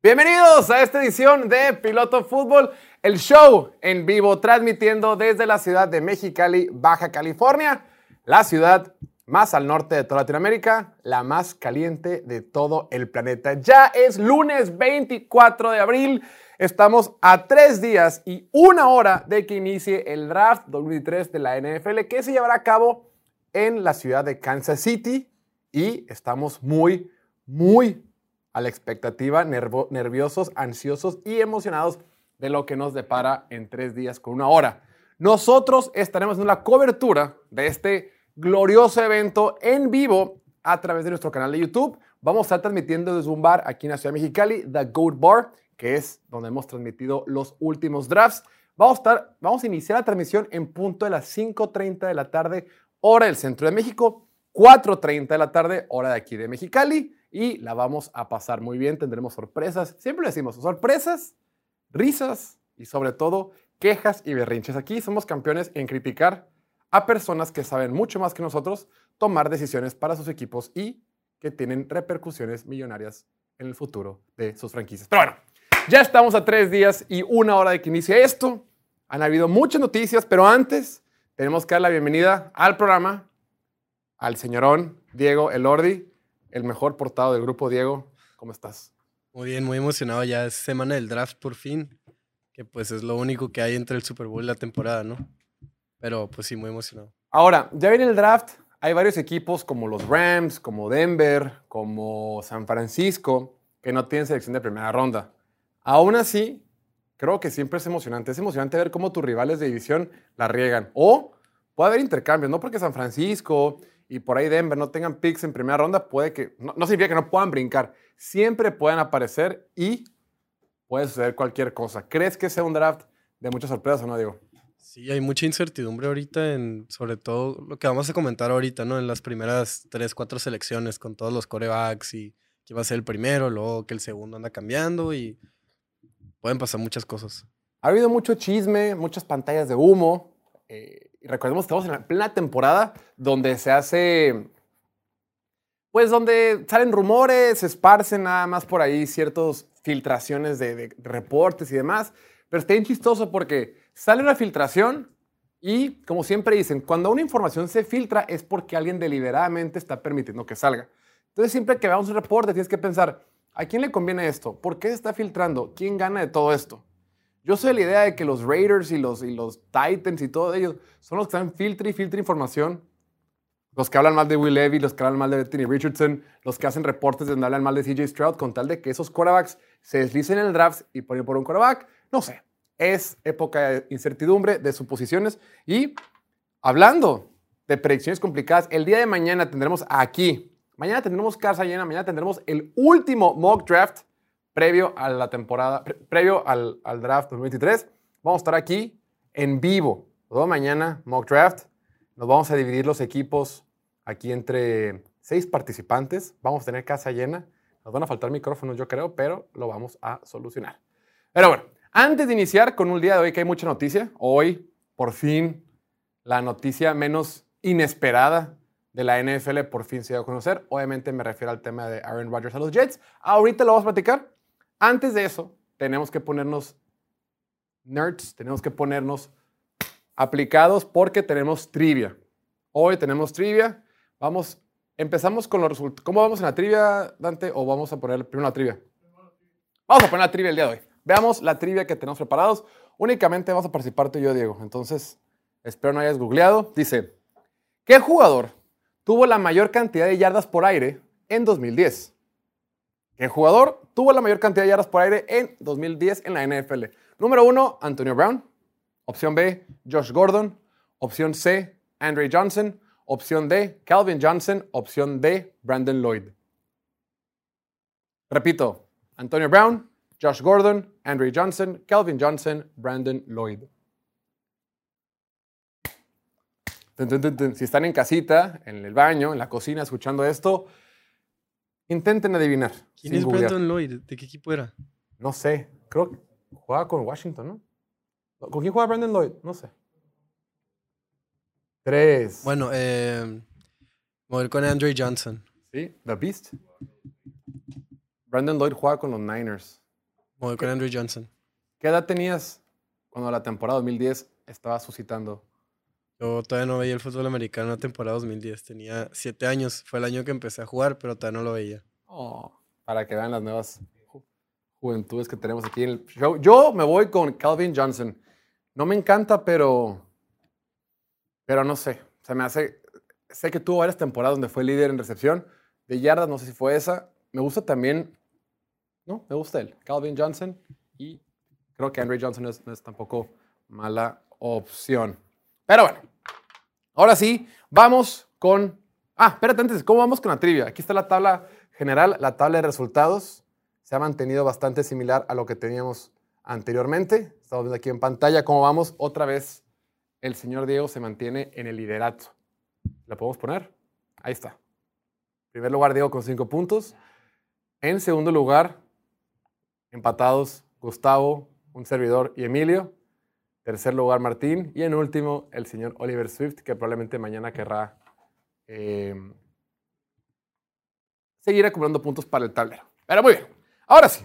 Bienvenidos a esta edición de Piloto Fútbol, el show en vivo transmitiendo desde la ciudad de Mexicali, Baja California, la ciudad más al norte de toda Latinoamérica, la más caliente de todo el planeta. Ya es lunes 24 de abril, estamos a tres días y una hora de que inicie el draft 2023 de la NFL que se llevará a cabo en la ciudad de Kansas City y estamos muy, muy a la expectativa, nerviosos, ansiosos y emocionados de lo que nos depara en tres días con una hora. Nosotros estaremos en la cobertura de este glorioso evento en vivo a través de nuestro canal de YouTube. Vamos a estar transmitiendo desde un bar aquí en la ciudad de Mexicali, The Goat Bar, que es donde hemos transmitido los últimos drafts. Vamos a, estar, vamos a iniciar la transmisión en punto de las 5.30 de la tarde, hora del centro de México, 4.30 de la tarde, hora de aquí de Mexicali, y la vamos a pasar muy bien. Tendremos sorpresas, siempre decimos sorpresas, risas y sobre todo quejas y berrinches. Aquí somos campeones en criticar a personas que saben mucho más que nosotros tomar decisiones para sus equipos y que tienen repercusiones millonarias en el futuro de sus franquicias. Pero bueno, ya estamos a tres días y una hora de que inicie esto. Han habido muchas noticias, pero antes tenemos que dar la bienvenida al programa al señorón Diego Elordi, el mejor portado del grupo. Diego, ¿cómo estás? Muy bien, muy emocionado. Ya es semana del draft por fin, que pues es lo único que hay entre el Super Bowl y la temporada, ¿no? Pero pues sí, muy emocionado. Ahora, ya viene el draft. Hay varios equipos como los Rams, como Denver, como San Francisco, que no tienen selección de primera ronda. Aún así, creo que siempre es emocionante. Es emocionante ver cómo tus rivales de división la riegan. O puede haber intercambios, no porque San Francisco y por ahí Denver no tengan picks en primera ronda, puede que, no, no significa que no puedan brincar. Siempre pueden aparecer y puede suceder cualquier cosa. ¿Crees que sea un draft de muchas sorpresas o no, Diego? Sí, hay mucha incertidumbre ahorita en, sobre todo lo que vamos a comentar ahorita, ¿no? En las primeras tres, cuatro selecciones con todos los corebacks y que va a ser el primero, luego que el segundo anda cambiando y pueden pasar muchas cosas. Ha habido mucho chisme, muchas pantallas de humo. Eh, recordemos que estamos en la plena temporada donde se hace, pues donde salen rumores, se esparcen nada más por ahí ciertas filtraciones de, de reportes y demás. Pero está bien chistoso porque sale una filtración y, como siempre dicen, cuando una información se filtra es porque alguien deliberadamente está permitiendo que salga. Entonces, siempre que veamos un reporte, tienes que pensar, ¿a quién le conviene esto? ¿Por qué se está filtrando? ¿Quién gana de todo esto? Yo soy la idea de que los Raiders y los, y los Titans y todos ellos son los que están filtra y filtra información. Los que hablan mal de Will Levy, los que hablan mal de Bethany Richardson, los que hacen reportes donde hablan mal de CJ Stroud, con tal de que esos quarterbacks se deslicen en el draft y ponen por un quarterback no sé, es época de incertidumbre, de suposiciones y hablando de predicciones complicadas, el día de mañana tendremos aquí, mañana tendremos casa llena, mañana tendremos el último mock draft previo a la temporada, previo al, draft 2023. Vamos a estar aquí en vivo, todo mañana mock draft. Nos vamos a dividir los equipos aquí entre seis participantes. Vamos a tener casa llena. Nos van a faltar micrófonos, yo creo, pero lo vamos a solucionar. Pero bueno, antes de iniciar con un día de hoy que hay mucha noticia, hoy por fin la noticia menos inesperada de la NFL por fin se dio a conocer. Obviamente me refiero al tema de Aaron Rodgers a los Jets. Ahorita lo vamos a platicar. Antes de eso, tenemos que ponernos nerds, tenemos que ponernos aplicados porque tenemos trivia. Hoy tenemos trivia. Vamos, empezamos con los resultados. ¿Cómo vamos en la trivia, Dante? ¿O vamos a poner primero la trivia? Vamos a poner la trivia el día de hoy. Veamos la trivia que tenemos preparados. Únicamente vamos a participar tú y yo, Diego. Entonces, espero no hayas googleado. Dice, ¿qué jugador tuvo la mayor cantidad de yardas por aire en 2010? ¿Qué jugador tuvo la mayor cantidad de yardas por aire en 2010 en la NFL? Número uno, Antonio Brown. Opción B, Josh Gordon. Opción C, Andre Johnson. Opción D, Calvin Johnson. Opción D, Brandon Lloyd. Repito, Antonio Brown, Josh Gordon, Andre Johnson, Calvin Johnson, Brandon Lloyd. Si están en casita, en el baño, en la cocina, escuchando esto, intenten adivinar. ¿Quién es Brandon Lloyd? ¿De qué equipo era? No sé. Creo que jugaba con Washington, ¿no? ¿Con quién juega Brandon Lloyd? No sé. Tres. Bueno, eh, con Andre Johnson. Sí, The Beast. Brandon Lloyd juega con los Niners. Voy con Andrew Johnson. ¿Qué edad tenías cuando la temporada 2010 estaba suscitando? Yo todavía no veía el fútbol americano en la temporada 2010. Tenía siete años. Fue el año que empecé a jugar, pero todavía no lo veía. Oh, para que vean las nuevas juventudes que tenemos aquí en el show. Yo me voy con Calvin Johnson. No me encanta, pero. Pero no sé. Se me hace. Sé que tuvo varias temporadas donde fue líder en recepción. De yardas, no sé si fue esa. Me gusta también. No, me gusta él. Calvin Johnson. Y creo que Andrew Johnson no es tampoco mala opción. Pero bueno. Ahora sí, vamos con. Ah, espérate antes, ¿cómo vamos con la trivia? Aquí está la tabla general, la tabla de resultados se ha mantenido bastante similar a lo que teníamos anteriormente. Estamos viendo aquí en pantalla cómo vamos. Otra vez el señor Diego se mantiene en el liderato. ¿La podemos poner? Ahí está. En primer lugar, Diego con cinco puntos. En segundo lugar, empatados Gustavo, un servidor y Emilio. Tercer lugar, Martín. Y en último, el señor Oliver Swift, que probablemente mañana querrá eh, seguir acumulando puntos para el tablero. Pero muy bien. Ahora sí,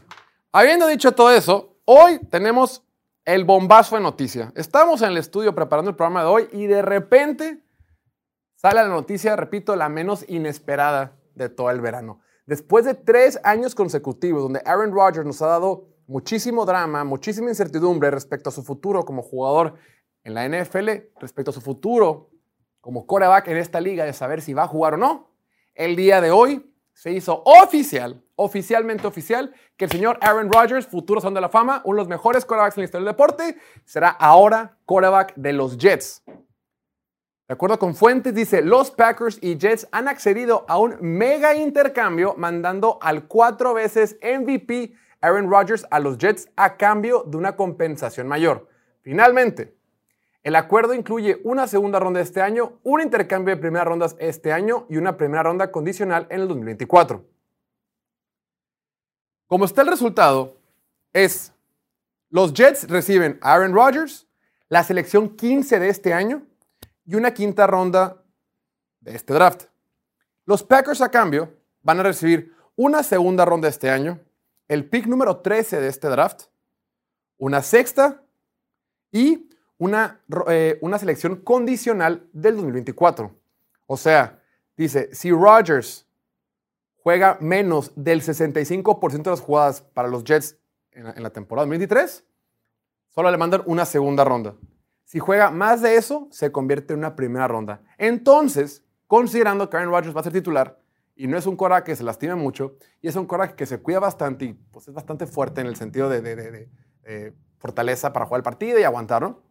habiendo dicho todo eso, hoy tenemos el bombazo de noticia. Estamos en el estudio preparando el programa de hoy y de repente sale la noticia, repito, la menos inesperada de todo el verano. Después de tres años consecutivos donde Aaron Rodgers nos ha dado muchísimo drama, muchísima incertidumbre respecto a su futuro como jugador en la NFL, respecto a su futuro como quarterback en esta liga de saber si va a jugar o no, el día de hoy se hizo oficial, oficialmente oficial, que el señor Aaron Rodgers, futuro son de la Fama, uno de los mejores quarterbacks en la historia del deporte, será ahora quarterback de los Jets. De acuerdo con fuentes, dice, los Packers y Jets han accedido a un mega intercambio mandando al cuatro veces MVP Aaron Rodgers a los Jets a cambio de una compensación mayor. Finalmente, el acuerdo incluye una segunda ronda este año, un intercambio de primeras rondas este año y una primera ronda condicional en el 2024. Como está el resultado, es los Jets reciben a Aaron Rodgers, la selección 15 de este año y una quinta ronda de este draft. Los Packers a cambio van a recibir una segunda ronda este año, el pick número 13 de este draft, una sexta y una, eh, una selección condicional del 2024. O sea, dice, si Rodgers juega menos del 65% de las jugadas para los Jets en la, temporada 2023, solo le mandan una segunda ronda. Si juega más de eso, se convierte en una primera ronda. Entonces, considerando que Aaron Rodgers va a ser titular, y no es un Cora que se lastima mucho, y es un Cora que se cuida bastante y pues, es bastante fuerte en el sentido de, de fortaleza para jugar el partido y aguantar, ¿no?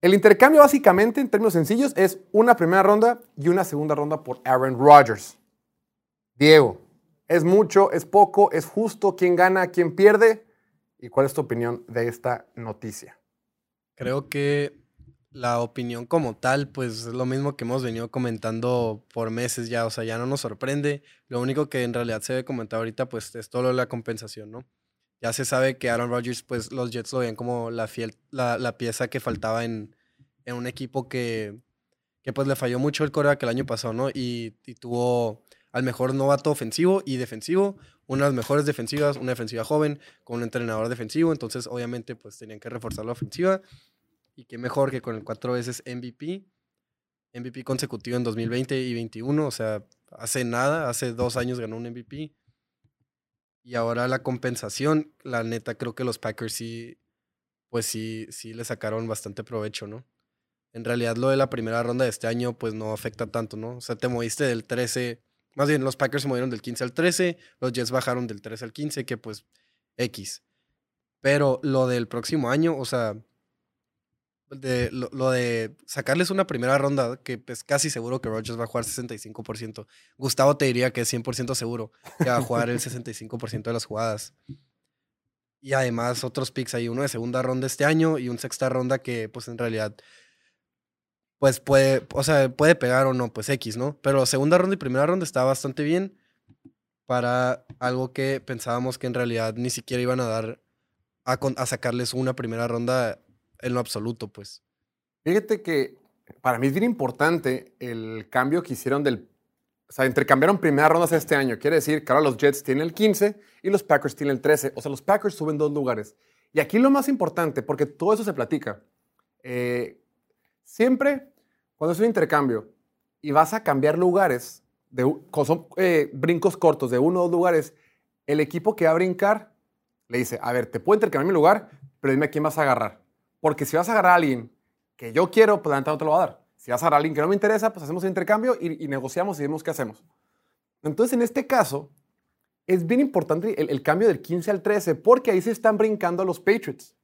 El intercambio básicamente, en términos sencillos, es una primera ronda y una segunda ronda por Aaron Rodgers. Diego, ¿es mucho, es poco, es justo? ¿Quién gana, quién pierde? ¿Y cuál es tu opinión de esta noticia? Creo que la opinión como tal, pues es lo mismo que hemos venido comentando por meses ya, o sea, ya no nos sorprende. Lo único que en realidad se debe comentar ahorita, pues es todo lo de la compensación, ¿no? ya se sabe que Aaron Rodgers, pues los Jets lo ven como la, fiel, la, pieza que faltaba en, un equipo que, que, pues le falló mucho el que el año pasado, ¿no? Y, tuvo al mejor novato ofensivo y defensivo, una de las mejores defensivas, una defensiva joven, con un entrenador defensivo, entonces obviamente pues tenían que reforzar la ofensiva. Y qué mejor que con el cuatro veces MVP, MVP consecutivo en 2020 y 2021, o sea, hace nada, hace dos años ganó un MVP y ahora la compensación, la neta, creo que los Packers sí, pues sí, sí le sacaron bastante provecho, ¿no? En realidad lo de la primera ronda de este año, pues no afecta tanto, ¿no? O sea, te moviste del 13, más bien los Packers se movieron del 15 al 13, los Jets bajaron del 13 al 15, que pues X. Pero lo del próximo año, o sea, de, lo, de sacarles una primera ronda, que es pues, casi seguro que Rodgers va a jugar 65%. Gustavo te diría que es 100% seguro que va a jugar el 65% de las jugadas. Y además otros picks ahí, uno de segunda ronda este año y un sexta ronda que pues en realidad pues puede, o sea, puede pegar o no, pues X, ¿no? Pero segunda ronda y primera ronda está bastante bien para algo que pensábamos que en realidad ni siquiera iban a dar a, a sacarles una primera ronda en lo absoluto, pues. Fíjate que para mí es bien importante el cambio que hicieron del o sea, intercambiaron primeras rondas este año. Quiere decir que ahora los Jets tienen el 15 y los Packers tienen el 13. O sea, los Packers suben dos lugares. Y aquí lo más importante, porque todo eso se platica. Eh, siempre, cuando es un intercambio y vas a cambiar lugares, de, son eh, brincos cortos de uno o dos lugares, el equipo que va a brincar le dice, a ver, te puedo intercambiar mi lugar, pero dime a quién vas a agarrar. Porque si vas a agarrar a alguien que yo quiero, pues la no te lo va a dar. Si vas a agarrar a alguien que no me interesa, pues hacemos un intercambio y, negociamos y vemos qué hacemos. Entonces, en este caso, es bien importante el, el, cambio del 15 al 13 porque ahí se están brincando a los Patriots.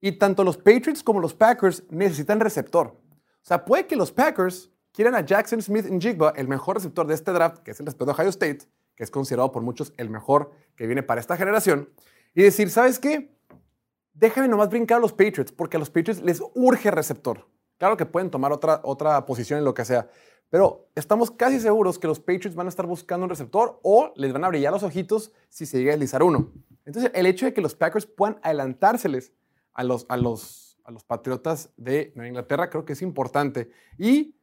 Y tanto los Patriots como los Packers necesitan receptor. O sea, puede que los Packers quieran a Jackson Smith en Jigba, el mejor receptor de este draft, que es el receptor de Ohio State, que es considerado por muchos el mejor que viene para esta generación, y decir, ¿sabes qué? Déjame nomás brincar a los Patriots, porque a los Patriots les urge receptor. Claro que pueden tomar otra, otra posición en lo que sea, pero estamos casi seguros que los Patriots van a estar buscando un receptor o les van a brillar los ojitos si se llega a deslizar uno. Entonces, el hecho de que los Packers puedan adelantárseles a los, a los, a los Patriotas de Nueva Inglaterra creo que es importante. Y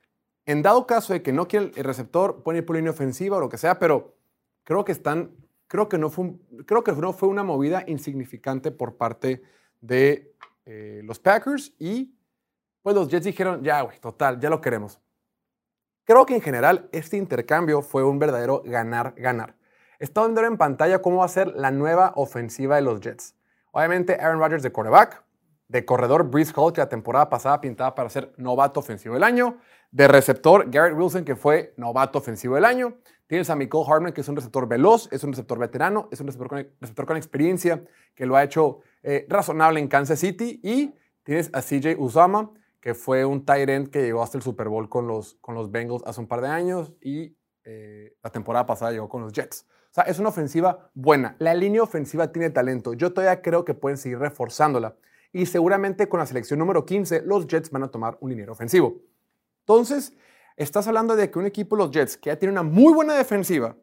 en dado caso de que no quiera el receptor, pueden ir por línea ofensiva o lo que sea, pero creo que están, creo que no fue, creo que no fue una movida insignificante por parte de eh, los Packers y pues los Jets dijeron, ya, güey, total, ya lo queremos. Creo que en general este intercambio fue un verdadero ganar-ganar. Está viendo en pantalla cómo va a ser la nueva ofensiva de los Jets. Obviamente Aaron Rodgers de quarterback, de corredor Breeze Hall, que la temporada pasada pintaba para ser novato ofensivo del año, de receptor Garrett Wilson, que fue novato ofensivo del año. Tienes a Michael Hartman, que es un receptor veloz, es un receptor veterano, es un receptor con, receptor con experiencia, que lo ha hecho eh, razonable en Kansas City. Y tienes a CJ Usama, que fue un tight end que llegó hasta el Super Bowl con los, con los Bengals hace un par de años y eh, la temporada pasada llegó con los Jets. O sea, es una ofensiva buena. La línea ofensiva tiene talento. Yo todavía creo que pueden seguir reforzándola. Y seguramente con la selección número 15, los Jets van a tomar un liniero ofensivo. Entonces, estás hablando de que un equipo, los Jets, que ya tiene una muy buena defensiva,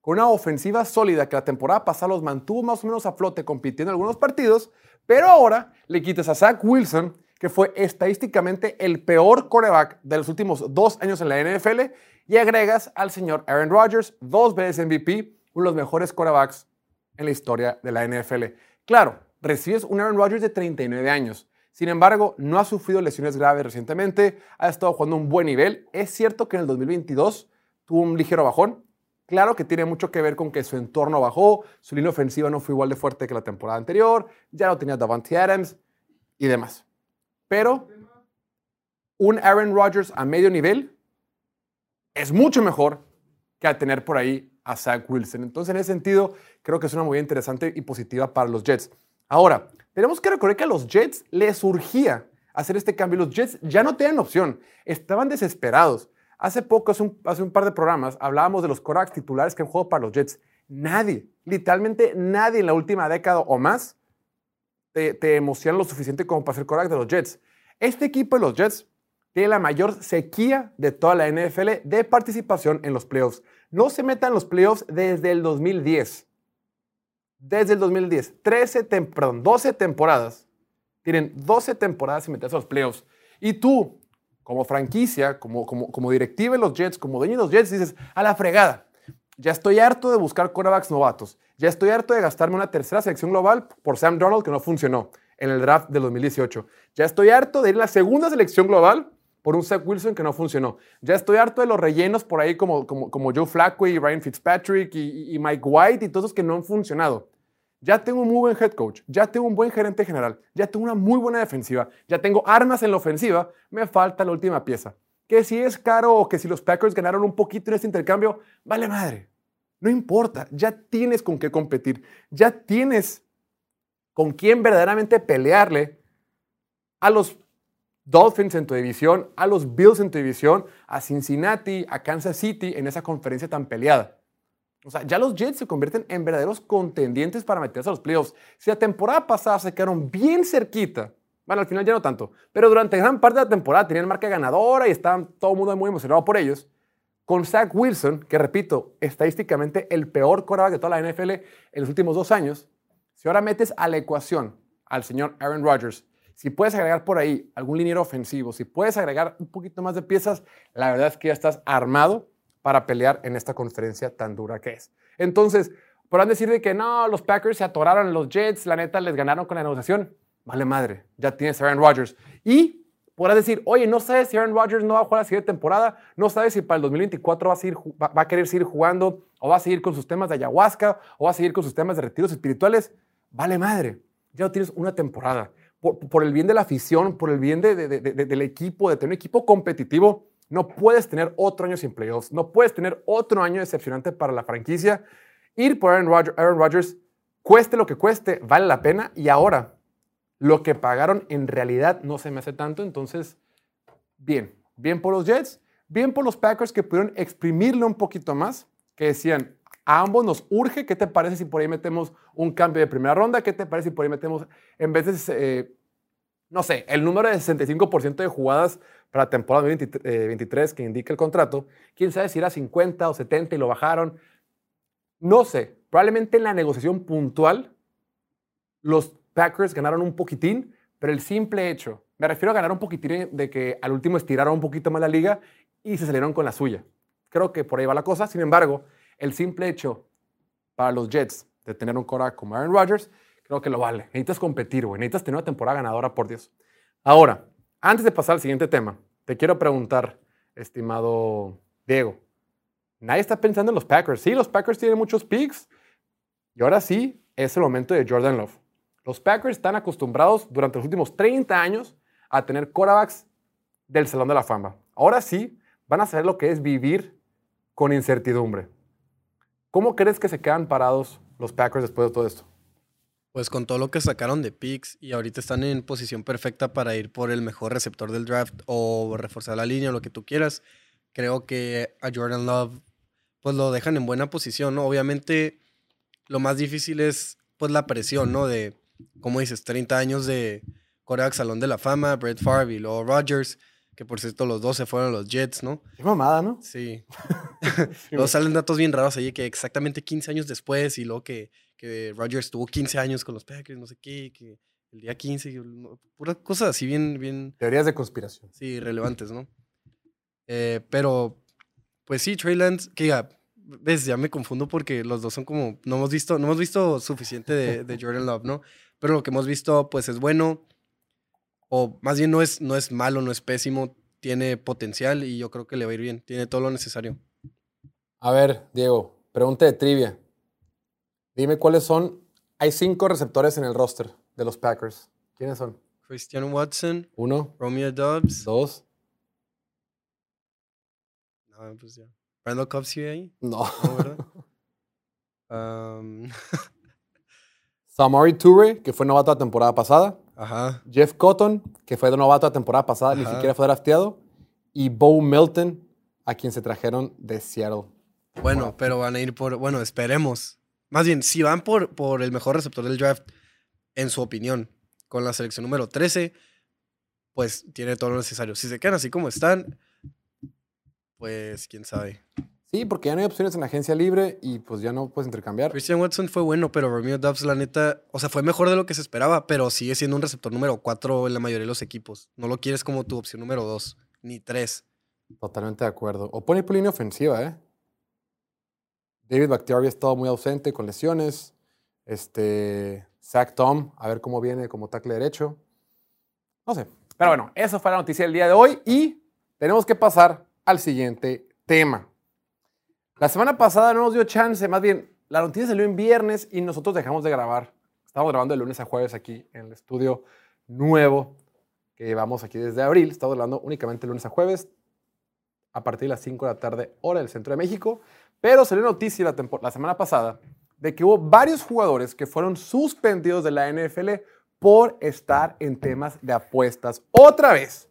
con una ofensiva sólida que la temporada pasada los mantuvo más o menos a flote compitiendo en algunos partidos, pero ahora le quitas a Zach Wilson, que fue estadísticamente el peor coreback de los últimos dos años en la NFL, y agregas al señor Aaron Rodgers, dos veces MVP, uno de los mejores corebacks en la historia de la NFL. Claro, recibes un Aaron Rodgers de 39 años. Sin embargo, no ha sufrido lesiones graves recientemente, ha estado jugando un buen nivel. Es cierto que en el 2022 tuvo un ligero bajón. Claro que tiene mucho que ver con que su entorno bajó, su línea ofensiva no fue igual de fuerte que la temporada anterior, ya lo tenía Davante Adams y demás. Pero un Aaron Rodgers a medio nivel es mucho mejor que a tener por ahí a Zach Wilson. Entonces, en ese sentido, creo que es una movida interesante y positiva para los Jets. Ahora, tenemos que recordar que a los Jets les surgía hacer este cambio. Los Jets ya no tenían opción, estaban desesperados. Hace poco, hace un, par de programas, hablábamos de los corebacks titulares que han jugado para los Jets. Nadie, literalmente nadie en la última década o más te, emociona lo suficiente como para ser quarterback de los Jets. Este equipo de los Jets tiene la mayor sequía de toda la NFL de participación en los playoffs. No se metan en los playoffs desde el 2010. Desde el 2010. 13 perdón, 12 temporadas. Tienen 12 temporadas sin meterse a los playoffs. Y tú, como franquicia, como, como, como directiva de los Jets, como dueño de los Jets, dices, a la fregada. Ya estoy harto de buscar quarterbacks novatos. Ya estoy harto de gastarme una tercera selección global por Sam Donald que no funcionó en el draft del 2018. Ya estoy harto de ir a la segunda selección global por un Zach Wilson que no funcionó. Ya estoy harto de los rellenos por ahí como, como, como Joe Flacco y Ryan Fitzpatrick y, Mike White y todos los que no han funcionado. Ya tengo un muy buen head coach, ya tengo un buen gerente general, ya tengo una muy buena defensiva, ya tengo armas en la ofensiva, me falta la última pieza. Que si es caro o que si los Packers ganaron un poquito en este intercambio, vale madre. No importa, ya tienes con qué competir, ya tienes con quién verdaderamente pelearle a los Dolphins en tu división, a los Bills en tu división, a Cincinnati, a Kansas City en esa conferencia tan peleada. O sea, ya los Jets se convierten en verdaderos contendientes para meterse a los playoffs. Si la temporada pasada se quedaron bien cerquita, bueno, al final ya no tanto, pero durante gran parte de la temporada tenían marca ganadora y estaban todo el mundo muy emocionado por ellos con Zach Wilson, que repito, estadísticamente el peor quarterback de toda la NFL en los últimos dos años, si ahora metes a la ecuación al señor Aaron Rodgers, si puedes agregar por ahí algún liniero ofensivo, si puedes agregar un poquito más de piezas, la verdad es que ya estás armado para pelear en esta conferencia tan dura que es. Entonces, podrán decir de que no, los Packers se atoraron los Jets, la neta les ganaron con la negociación. Vale madre, ya tienes a Aaron Rodgers. Y podrás decir, oye, no sabes si Aaron Rodgers no va a jugar la siguiente temporada, no sabes si para el 2024 va a, querer seguir jugando o va a seguir con sus temas de ayahuasca o va a seguir con sus temas de retiros espirituales. Vale madre, ya tienes una temporada. Por, el bien de la afición, por el bien del equipo, de tener un equipo competitivo, no puedes tener otro año sin playoffs, no puedes tener otro año decepcionante para la franquicia. Ir por Aaron Rodgers, cueste lo que cueste, vale la pena. Y ahora, lo que pagaron en realidad no se me hace tanto. Entonces, bien, bien por los Jets, bien por los Packers que pudieron exprimirlo un poquito más, que decían, a ambos nos urge, ¿qué te parece si por ahí metemos un cambio de primera ronda? ¿Qué te parece si por ahí metemos, en vez de, eh, no sé, el número de 65% de jugadas para la temporada 2023 que indica el contrato, quién sabe si era 50 o 70 y lo bajaron. No sé, probablemente en la negociación puntual los Packers ganaron un poquitín, pero el simple hecho, me refiero a ganar un poquitín de que al último estiraron un poquito más la liga y se salieron con la suya. Creo que por ahí va la cosa. Sin embargo, el simple hecho para los Jets de tener un cora como Aaron Rodgers, creo que lo vale. Necesitas competir, güey. Necesitas tener una temporada ganadora, por Dios. Ahora, antes de pasar al siguiente tema, te quiero preguntar, estimado Diego. Nadie está pensando en los Packers. Sí, los Packers tienen muchos picks. Y ahora sí, es el momento de Jordan Love. Los Packers están acostumbrados durante los últimos 30 años a tener quarterbacks del Salón de la Fama. Ahora sí, van a saber lo que es vivir con incertidumbre. ¿Cómo crees que se quedan parados los Packers después de todo esto? Pues con todo lo que sacaron de picks y ahorita están en posición perfecta para ir por el mejor receptor del draft o reforzar la línea o lo que tú quieras, creo que a Jordan Love pues lo dejan en buena posición, ¿no? Obviamente lo más difícil es pues la presión, ¿no? De, como dices, 30 años de Corea Salón de la Fama, Brett Favre y luego Rodgers, que por cierto los dos se fueron a los Jets, ¿no? Qué mamada, ¿no? Sí. luego salen datos bien raros ahí que exactamente 15 años después y luego que que Rodgers tuvo 15 años con los Packers, no sé qué, que el día 15, puras cosas así bien, bien... Teorías de conspiración. Sí, relevantes, ¿no? Eh, pero, pues sí, Trey Lance, que ya, ves, ya me confundo porque los dos son como, no hemos visto, no hemos visto suficiente de, de Jordan Love, ¿no? Pero lo que hemos visto, pues es bueno, o más bien no es, no es malo, no es pésimo, tiene potencial y yo creo que le va a ir bien, tiene todo lo necesario. A ver, Diego, pregunta de trivia. Dime cuáles son. Hay cinco receptores en el roster de los Packers. ¿Quiénes son? Christian Watson. Uno. Romeo Dobbs. Dos. No, pues ya. ¿Randall Cobb sigue ahí? No. No, ¿verdad? um... Samari Toure, que fue novato la temporada pasada. Ajá. Jeff Cotton, que fue novato la temporada pasada, ni siquiera fue drafteado. Y Bo Milton, a quien se trajeron de Seattle. Bueno, pero van a ir por. Bueno, esperemos. Más bien, si van por, por el mejor receptor del draft, en su opinión, con la selección número 13, pues tiene todo lo necesario. Si se quedan así como están, pues quién sabe. Sí, porque ya no hay opciones en la agencia libre y pues ya no puedes intercambiar. Christian Watson fue bueno, pero Romeo Dubs, la neta, o sea, fue mejor de lo que se esperaba, pero sigue siendo un receptor número 4 en la mayoría de los equipos. No lo quieres como tu opción número 2, ni 3. Totalmente de acuerdo. O pone línea ofensiva, ¿eh? David Bakhtiari ha estado muy ausente con lesiones. Este, Zach Tom, a ver cómo viene como tackle derecho. No sé. Pero bueno, eso fue la noticia del día de hoy y tenemos que pasar al siguiente tema. La semana pasada no nos dio chance, más bien, la noticia salió en viernes y nosotros dejamos de grabar. Estamos grabando de lunes a jueves aquí en el estudio nuevo que llevamos aquí desde abril. Estamos grabando únicamente lunes a jueves a partir de las 5 de la tarde, hora del centro de México. Pero salió noticia la, semana pasada de que hubo varios jugadores que fueron suspendidos de la NFL por estar en temas de apuestas. Otra vez,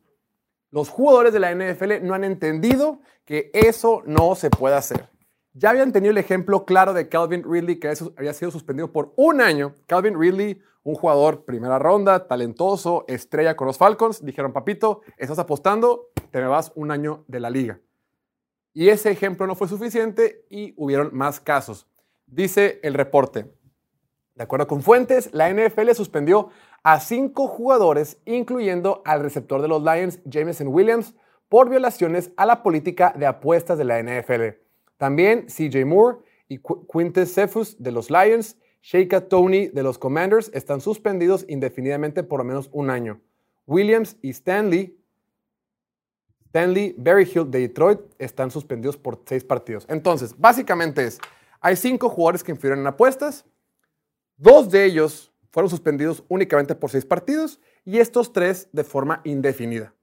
los jugadores de la NFL no han entendido que eso no se puede hacer. Ya habían tenido el ejemplo claro de Calvin Ridley, que había sido suspendido por un año. Calvin Ridley, un jugador primera ronda, talentoso, estrella con los Falcons, dijeron, papito, estás apostando, te me vas un año de la liga. Y ese ejemplo no fue suficiente y hubieron más casos. Dice el reporte. De acuerdo con fuentes, la NFL suspendió a cinco jugadores, incluyendo al receptor de los Lions, Jameson Williams, por violaciones a la política de apuestas de la NFL. También CJ Moore y Quintus Cephus de los Lions, Sheikha Tony de los Commanders están suspendidos indefinidamente por lo menos un año. Williams y Stanley, Stanley Berryhill de Detroit están suspendidos por seis partidos. Entonces, básicamente es, hay cinco jugadores que infirieron en apuestas, dos de ellos fueron suspendidos únicamente por seis partidos y estos tres de forma indefinida.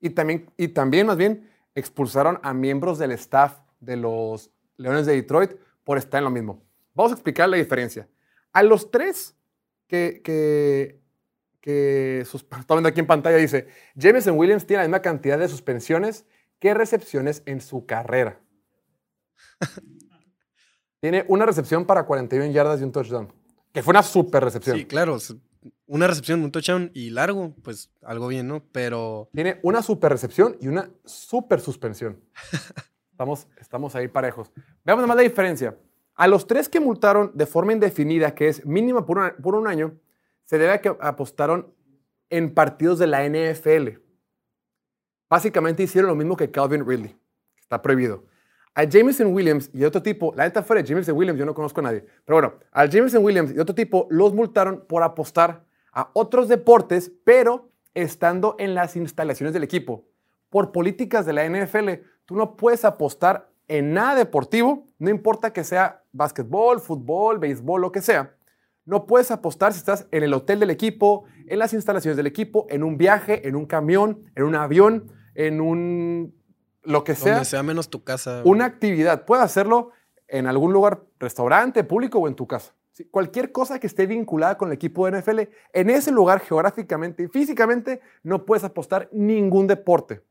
Y también, y también más bien, expulsaron a miembros del staff de los Leones de Detroit por estar en lo mismo. Vamos a explicar la diferencia. A los tres que, que, que viendo aquí en pantalla, dice, Jameson Williams tiene la misma cantidad de suspensiones que recepciones en su carrera. tiene una recepción para 41 yardas y un touchdown, que fue una super recepción. Sí, claro, una recepción, un touchdown y largo, pues algo bien, ¿no? Pero... Tiene una super recepción y una super suspensión. estamos, estamos ahí parejos. Veamos nomás la diferencia. A los tres que multaron de forma indefinida, que es mínima por, por un año, se debe a que apostaron en partidos de la NFL. Básicamente hicieron lo mismo que Calvin Ridley. Está prohibido. A Jameson Williams y otro tipo, la neta fuera de Jameson Williams, yo no conozco a nadie, pero bueno, a Jameson Williams y otro tipo los multaron por apostar a otros deportes, pero estando en las instalaciones del equipo. Por políticas de la NFL, tú no puedes apostar en nada deportivo, no importa que sea básquetbol, fútbol, béisbol, lo que sea. No puedes apostar si estás en el hotel del equipo, en las instalaciones del equipo, en un viaje, en un camión, en un avión, en un lo que sea. Donde sea menos tu casa. Una actividad. Puedes hacerlo en algún lugar, restaurante, público o en tu casa. Cualquier cosa que esté vinculada con el equipo de NFL, en ese lugar geográficamente y físicamente no puedes apostar ningún deporte.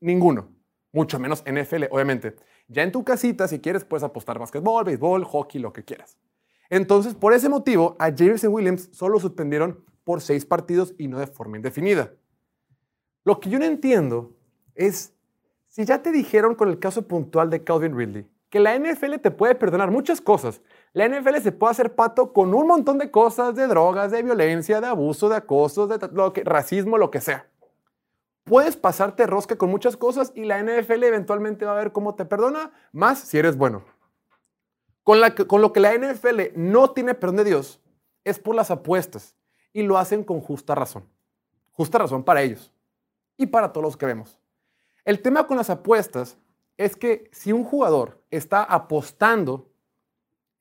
Ninguno. Mucho menos NFL, obviamente. Ya en tu casita, si quieres, puedes apostar basquetbol, béisbol, hockey, lo que quieras. Entonces, por ese motivo, a James Williams solo suspendieron por seis partidos y no de forma indefinida. Lo que yo no entiendo es si ya te dijeron con el caso puntual de Calvin Ridley que la NFL te puede perdonar muchas cosas. La NFL se puede hacer pato con un montón de cosas, de drogas, de violencia, de abuso, de acoso, de racismo, lo que sea. Puedes pasarte rosca con muchas cosas y la NFL eventualmente va a ver cómo te perdona, más si eres bueno. Con, lo que la NFL no tiene perdón de Dios es por las apuestas y lo hacen con justa razón. Justa razón para ellos y para todos los que vemos. El tema con las apuestas es que si un jugador está apostando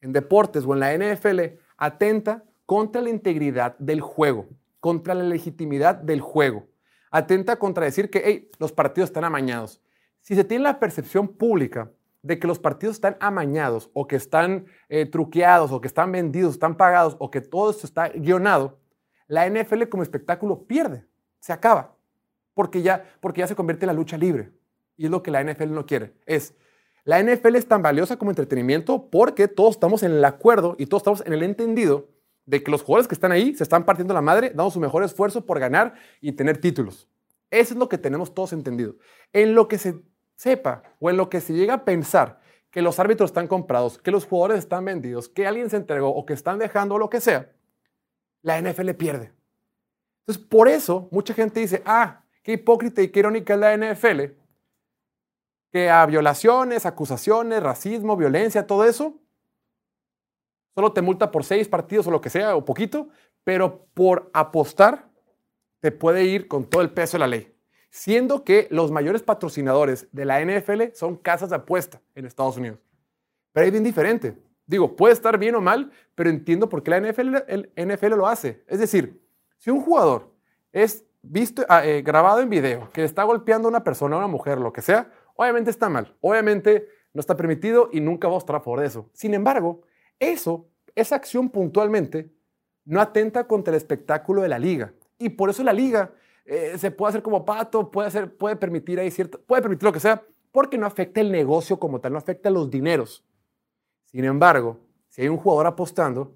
en deportes o en la NFL, atenta contra la integridad del juego, contra la legitimidad del juego. Atenta contra decir que los partidos están amañados. Si se tiene la percepción pública de que los partidos están amañados o que están eh, truqueados o que están vendidos, están pagados o que todo esto está guionado, la NFL como espectáculo pierde, se acaba porque ya, porque ya se convierte en la lucha libre. Y es lo que la NFL no quiere. Es, la NFL es tan valiosa como entretenimiento porque todos estamos en el acuerdo y todos estamos en el entendido de que los jugadores que están ahí se están partiendo la madre, dando su mejor esfuerzo por ganar y tener títulos. Eso es lo que tenemos todos entendido. En lo que se sepa o en lo que se llega a pensar que los árbitros están comprados, que los jugadores están vendidos, que alguien se entregó o que están dejando lo que sea, la NFL pierde. Entonces, por eso mucha gente dice, ah, Qué hipócrita y qué irónica es la NFL, que a violaciones, acusaciones, racismo, violencia, todo eso, solo te multa por seis partidos o lo que sea, o poquito, pero por apostar te puede ir con todo el peso de la ley. Siendo que los mayores patrocinadores de la NFL son casas de apuesta en Estados Unidos. Pero es bien diferente. Digo, puede estar bien o mal, pero entiendo por qué la NFL, el NFL lo hace. Es decir, si un jugador es visto, ah, eh, grabado en video, que está golpeando a una persona, a una mujer, lo que sea, obviamente está mal. Obviamente no está permitido y nunca va a estar por eso. Sin embargo, eso, esa acción puntualmente, no atenta contra el espectáculo de la liga. Y por eso la liga eh, se puede hacer como pato, puede, hacer, puede permitir ahí cierto, puede permitir lo que sea, porque no afecta el negocio como tal, no afecta los dineros. Sin embargo, si hay un jugador apostando,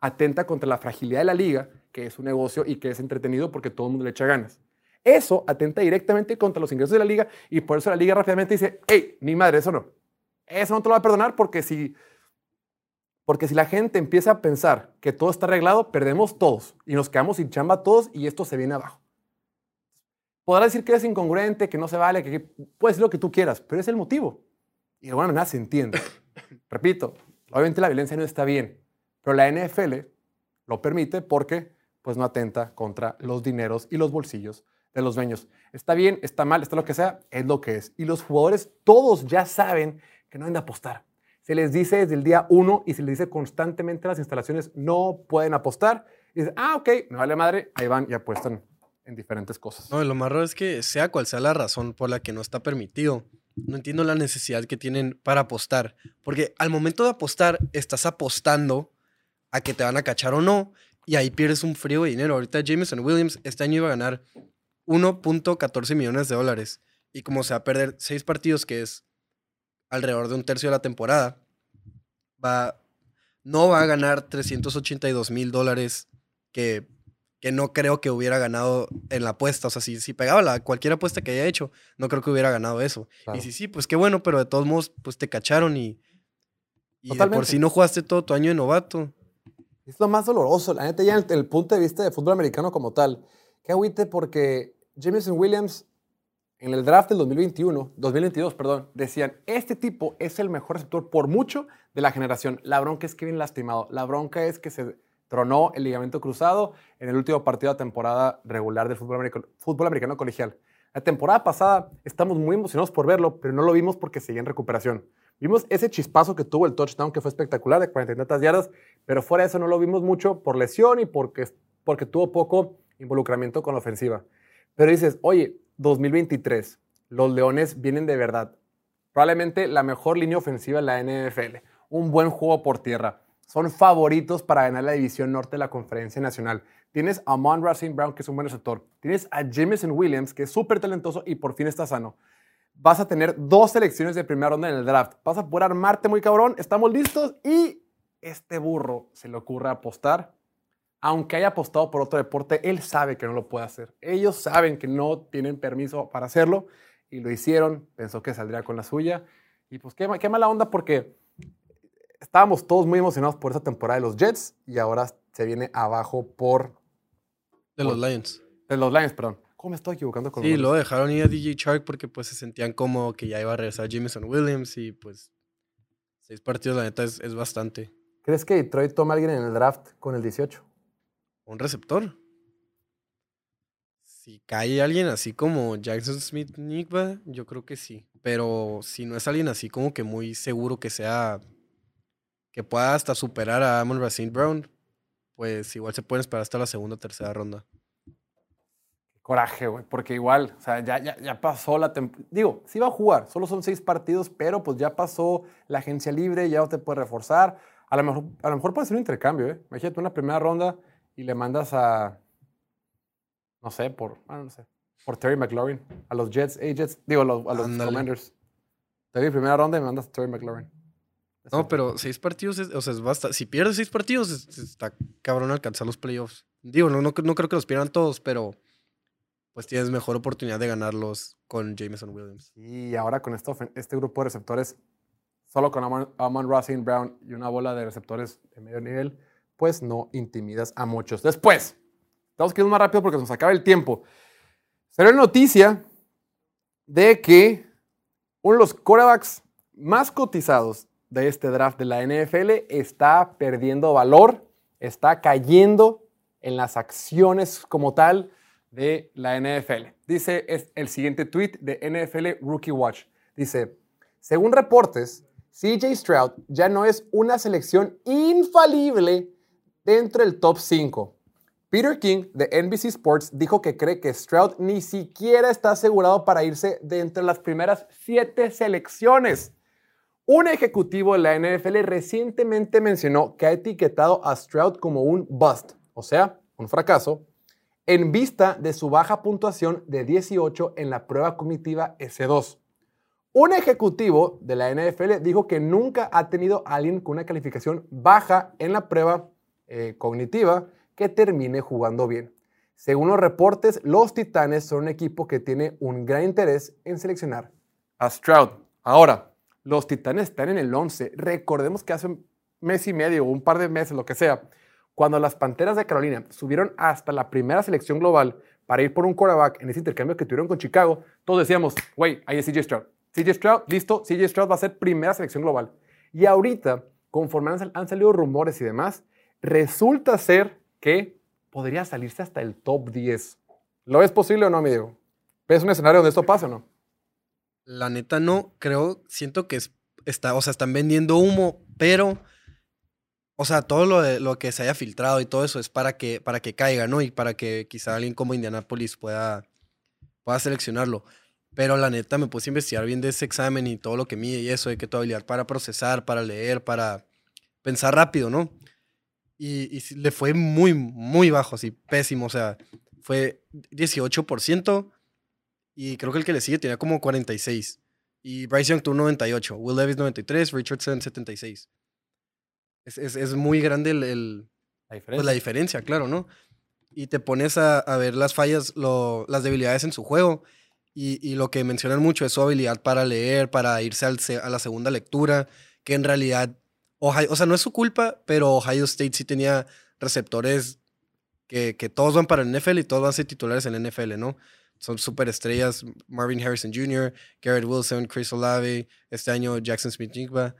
atenta contra la fragilidad de la liga que es un negocio y que es entretenido porque todo el mundo le echa ganas. Eso atenta directamente contra los ingresos de la liga y por eso la liga rápidamente dice, hey, ni madre, eso no. Eso no te lo va a perdonar porque si, porque si la gente empieza a pensar que todo está arreglado, perdemos todos y nos quedamos sin chamba todos y esto se viene abajo. Podrás decir que eres incongruente, que no se vale, que puedes decir lo que tú quieras, pero es el motivo. Y de alguna manera se entiende. Repito, obviamente la violencia no está bien, pero la NFL lo permite porque pues no atenta contra los dineros y los bolsillos de los dueños. Está bien, está mal, está lo que sea, es lo que es. Y los jugadores todos ya saben que no deben de apostar. Se les dice desde el día uno y se les dice constantemente en las instalaciones, no pueden apostar. Y dicen, ah, ok, me vale madre, ahí van y apuestan en diferentes cosas. No, lo más raro es que sea cual sea la razón por la que no está permitido, no entiendo la necesidad que tienen para apostar. Porque al momento de apostar, estás apostando a que te van a cachar o no, y ahí pierdes un frío de dinero. Ahorita Jameson Williams este año iba a ganar 1.14 millones de dólares. Y como se va a perder seis partidos, que es alrededor de un tercio de la temporada, va, no va a ganar 382 mil dólares que, que no creo que hubiera ganado en la apuesta. O sea, si, si pegaba la, cualquier apuesta que haya hecho, no creo que hubiera ganado eso. Y si sí, pues qué bueno, pero de todos modos, pues te cacharon y, y por si no jugaste todo tu año de novato. Es lo más doloroso, la neta, ya en el, punto de vista de fútbol americano como tal. Qué agüite porque Jameson Williams en el draft del 2021, 2022, perdón, decían, este tipo es el mejor receptor por mucho de la generación. La bronca es que viene lastimado. La bronca es que se tronó el ligamento cruzado en el último partido de temporada regular del fútbol americano, fútbol americano colegial. La temporada pasada estamos muy emocionados por verlo, pero no lo vimos porque seguía en recuperación. Vimos ese chispazo que tuvo el touchdown, que fue espectacular, de 40 y tantas yardas, pero fuera de eso no lo vimos mucho por lesión y porque, porque tuvo poco involucramiento con la ofensiva. Pero dices, oye, 2023, los Leones vienen de verdad. Probablemente la mejor línea ofensiva en la NFL. Un buen juego por tierra. Son favoritos para ganar la división norte de la Conferencia Nacional. Tienes a Mon Racing Brown, que es un buen receptor. Tienes a Jameson Williams, que es súper talentoso y por fin está sano. Vas a tener dos selecciones de primera ronda en el draft. Vas a poder armarte muy cabrón. Estamos listos y este burro se le ocurre apostar aunque haya apostado por otro deporte, él sabe que no lo puede hacer. Ellos saben que no tienen permiso para hacerlo y lo hicieron, pensó que saldría con la suya. Y pues qué, qué mala onda porque estábamos todos muy emocionados por esa temporada de los Jets y ahora se viene abajo por... De los Lions. De los Lions, perdón. ¿Cómo me estoy equivocando con Sí, lo dejaron ir a DJ Shark porque pues se sentían como que ya iba a regresar Jameson Williams y pues seis partidos la neta es, es bastante. ¿Crees que Detroit toma a alguien en el draft con el 18? un receptor. Si cae alguien así como Jackson Smith Nigba, yo creo que sí. Pero si no es alguien así como que muy seguro que sea. Que pueda hasta superar a Amon Racine Brown, pues igual se pueden esperar hasta la segunda o tercera ronda. Coraje, güey, porque igual, o sea, ya, ya, ya pasó la temporada. Digo, sí va a jugar, solo son seis partidos, pero pues ya pasó la agencia libre, ya no te puede reforzar. A lo mejor, a lo mejor puede ser un intercambio, ¿eh? Imagínate una primera ronda y le mandas a, no sé, por, no sé, por Terry McLaurin, a los Jets, a Jets, digo, a los, Commanders. Te doy primera ronda y me mandas a Terry McLaurin. No, pero seis partidos, o sea, basta. Si pierdes seis partidos, está cabrón alcanzar los playoffs. Digo, no, no, creo que los pierdan todos, pero pues tienes mejor oportunidad de ganarlos con Jameson Williams. Y ahora con esto, este grupo de receptores, solo con Amon, Amon Racing Brown y una bola de receptores de medio nivel, pues no intimidas a muchos. Después, estamos que más rápido porque nos acaba el tiempo. Salió la noticia de que uno de los quarterbacks más cotizados de este draft de la NFL está perdiendo valor, está cayendo en las acciones como tal de la NFL. Dice es el siguiente tweet de NFL Rookie Watch. Dice, según reportes, CJ Stroud ya no es una selección infalible dentro del top 5. Peter King de NBC Sports dijo que cree que Stroud ni siquiera está asegurado para irse de entre las primeras siete selecciones. Un ejecutivo de la NFL recientemente mencionó que ha etiquetado a Stroud como un bust, o sea, un fracaso, en vista de su baja puntuación de 18 en la prueba cognitiva S2. Un ejecutivo de la NFL dijo que nunca ha tenido a alguien con una calificación baja en la prueba eh, cognitiva que termine jugando bien. Según los reportes, los Titanes son un equipo que tiene un gran interés en seleccionar a Stroud. Ahora, los Titanes están en el 11. Recordemos que hace un mes y medio o un par de meses, lo que sea, cuando las Panteras de Carolina subieron hasta la primera selección global para ir por un quarterback en ese intercambio que tuvieron con Chicago, todos decíamos, güey, ahí es CJ Stroud. CJ Stroud, listo, CJ Stroud va a ser primera selección global. Y ahorita, conforme han, salido rumores y demás, resulta ser que podría salirse hasta el top 10. ¿Lo es posible o no, mi Diego? ¿Ves un escenario donde esto pasa o no? La neta no, creo, siento que es, está, o sea, están vendiendo humo, pero, o sea, todo lo, lo que se haya filtrado y todo eso es para que, para que caiga, ¿no? Y para que quizá alguien como Indianapolis pueda, pueda seleccionarlo. Pero la neta me puse a investigar bien de ese examen y todo lo que mide y eso, de que tu habilidad para procesar, para leer, para pensar rápido, ¿no? Y, y le fue muy, muy bajo, así, pésimo. O sea, fue 18%. Y creo que el que le sigue tenía como 46. Y Bryce Young tuvo 98. Will Levis 93. Richardson 76. Es, es, es muy grande el, el La diferencia. pues la diferencia, claro, ¿no? Y te pones a, a ver las fallas, lo- las debilidades en su juego. Y, y lo que mencionan mucho es su habilidad para leer, para irse al a la segunda lectura, que en realidad, Ohio- o sea, no es su culpa, pero Ohio State sí tenía receptores que, que todos van para el NFL y todos van a ser titulares en el NFL, ¿no? Son superestrellas, Marvin Harrison Jr., Garrett Wilson, Chris Olave, este año Jackson Smith-Jigba.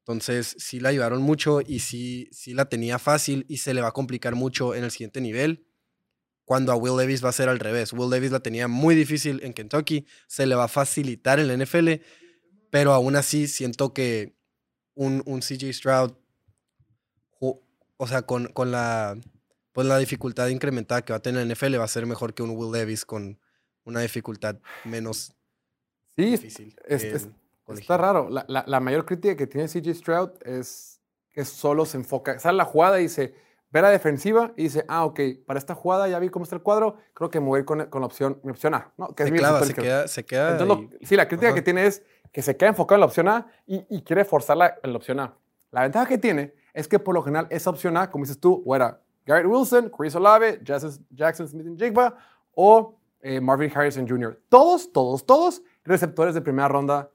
Entonces, sí la ayudaron mucho y sí, la tenía fácil y se le va a complicar mucho en el siguiente nivel. Cuando a Will Levis va a ser al revés. Will Levis la tenía muy difícil en Kentucky, se le va a facilitar en la NFL, pero aún así siento que un, un CJ Stroud, ju- o sea, con, con la, pues la dificultad incrementada que va a tener en la NFL, va a ser mejor que un Will Levis con una dificultad menos Sí, difícil. es- es-. Está raro. La, la- la mayor crítica que tiene CJ Stroud es que solo se enfoca, sale la jugada y dice, ve la defensiva y dice, ah, ok, para esta jugada ya vi cómo está el cuadro, creo que me voy a ir con, con la opción, mi opción A, ¿no? Que se mi clava, se queda, se queda Entonces, lo- sí, la crítica Ajá. que tiene es que se queda enfocado en la opción A y, y quiere forzarla en la opción A. La ventaja que tiene es que por lo general esa opción A, como dices tú, o era Garrett Wilson, Chris Olave, Jackson, Smith Jigba o eh, Marvin Harrison Jr. Todos, todos, todos receptores de primera ronda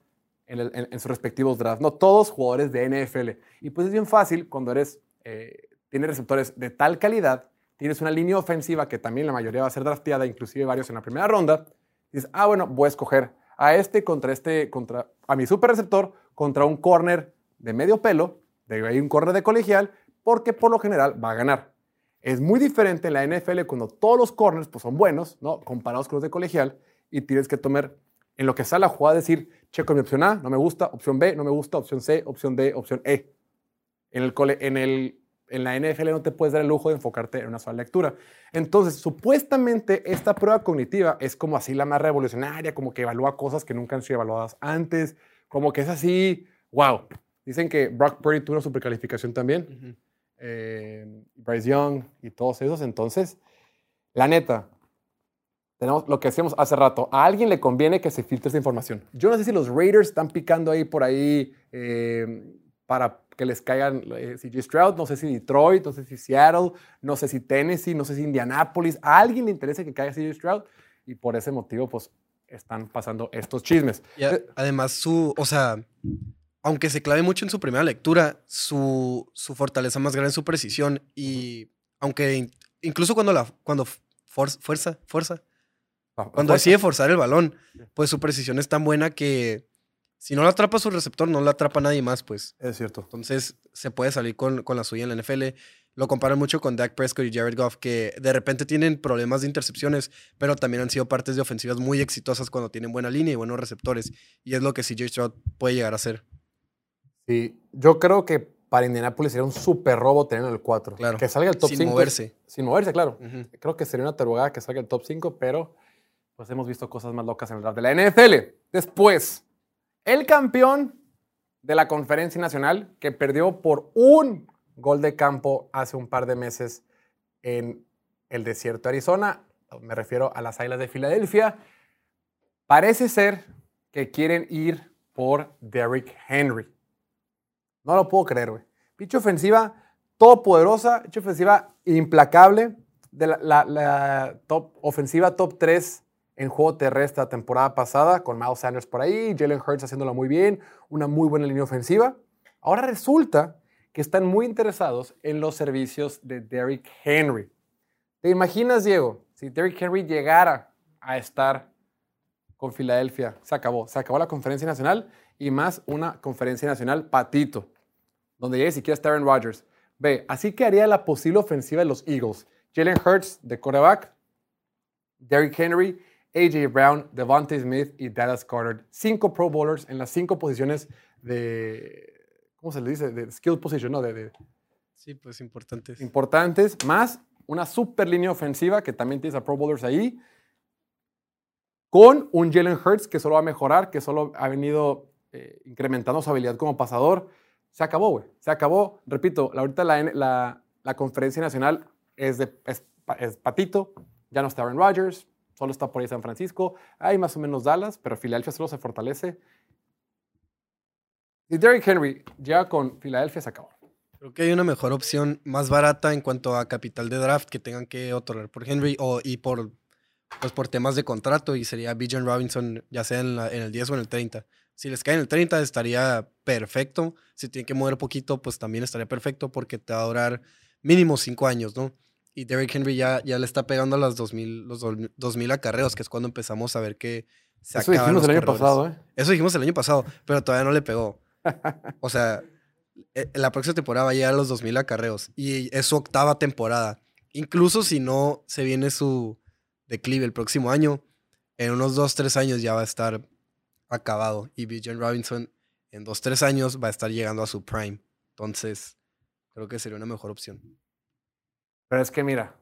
en, en- en sus respectivos drafts. No todos jugadores de NFL. Y pues es bien fácil cuando eres, eh, tienes receptores de tal calidad, tienes una línea ofensiva que también la mayoría va a ser drafteada, inclusive varios en la primera ronda. Dices, ah, bueno, voy a escoger a este contra este, contra a mi super receptor, contra un corner de medio pelo, de ahí un corner de colegial, porque por lo general va a ganar. Es muy diferente en la NFL cuando todos los corners pues, son buenos, ¿no? Comparados con los de colegial, y tienes que tomar en lo que sale la jugada, decir, checo mi opción A, no me gusta, opción B, no me gusta, opción C, opción D, opción E. En, el cole- en, el, en la NFL no te puedes dar el lujo de enfocarte en una sola lectura. Entonces, supuestamente esta prueba cognitiva es como así la más revolucionaria, como que evalúa cosas que nunca han sido evaluadas antes, como que es así, wow. Dicen que Brock Purdy tuvo una supercalificación también. Eh, Bryce Young y todos esos. Entonces, la neta, tenemos lo que decíamos hace rato. A alguien le conviene que se filtre esta información. Yo no sé si los Raiders están picando ahí por ahí eh, para que les caigan eh, CJ Stroud. No sé si Detroit, no sé si Seattle, no sé si Tennessee, no sé si Indianapolis. A alguien le interesa que caiga CJ Stroud y por ese motivo, pues, están pasando estos chismes. Y a- además, su, o sea, aunque se clave mucho en su primera lectura, su, su fortaleza más grande es su precisión. Y aunque in- incluso cuando la cuando for- fuerza, fuerza, cuando decide forzar el balón, pues su precisión es tan buena que si no la atrapa su receptor, no la atrapa nadie más, pues. Es cierto. Entonces se puede salir con, con la suya en la NFL. Lo comparan mucho con Dak Prescott y Jared Goff, que de repente tienen problemas de intercepciones, pero también han sido partes de ofensivas muy exitosas cuando tienen buena línea y buenos receptores. Y es lo que CJ Stroud puede llegar a hacer. Sí, yo creo que para Indianapolis sería un súper robo tenerlo en el 4. Claro. Que salga el top Sin 5. moverse. Sin moverse, claro. Creo que sería una tarugada que salga el top 5, pero pues hemos visto cosas más locas en el draft de la NFL. Después, el campeón de la conferencia nacional que perdió por un gol de campo hace un par de meses en el desierto de Arizona. Me refiero a las Águilas de Filadelfia. Parece ser que quieren ir por Derrick Henry. No lo puedo creer, güey. Pinche ofensiva todopoderosa, pinche ofensiva implacable. De la, top, ofensiva top 3 en juego terrestre la temporada pasada, con Miles Sanders por ahí, Jalen Hurts haciéndolo muy bien, una muy buena línea ofensiva. Ahora resulta que están muy interesados en los servicios de Derrick Henry. ¿Te imaginas, Diego, si Derrick Henry llegara a estar con Filadelfia, se acabó. Se acabó la conferencia nacional y más una conferencia nacional patito, donde llegue siquiera está Aaron Rodgers. Ve, así que haría la posible ofensiva de los Eagles. Jalen Hurts de quarterback, Derrick Henry, AJ Brown, Devontae Smith y Dallas Carter. Cinco Pro Bowlers en las cinco posiciones de, ¿cómo se le dice? De skill position, ¿no? De, sí, pues importantes. Importantes, más una super línea ofensiva que también tienes a Pro Bowlers ahí, con un Jalen Hurts que solo va a mejorar, que solo ha venido eh, incrementando su habilidad como pasador. Se acabó, güey. Se acabó. Repito, ahorita la, la, conferencia nacional es, de, es, patito. Ya no está Aaron Rodgers, solo está por ahí San Francisco. Hay más o menos Dallas, pero Filadelfia solo se fortalece. Si Derrick Henry llega con Filadelfia, se acabó. Creo que hay una mejor opción más barata en cuanto a capital de draft que tengan que otorgar por Henry o, y por, pues por temas de contrato y sería Bijan Robinson ya sea en, en, el 10 o en el 30. Si les cae en el 30 estaría perfecto. Si tienen que mover poquito, pues también estaría perfecto porque te va a durar mínimo 5 años, ¿no? Y Derrick Henry ya, ya le está pegando a las 2000, los 2000 acarreos, que es cuando empezamos a ver que se Eso dijimos el año pasado, ¿eh? Eso dijimos el año pasado, pero todavía no le pegó. O sea, eh, la próxima temporada va a llegar a los 2000 acarreos y es su octava temporada. Incluso si no se viene su declive el próximo año, en unos 2, 3 años ya va a estar acabado y Bijan Robinson en 2, 3 años va a estar llegando a su prime. Entonces, creo que sería una mejor opción. Pero es que mira,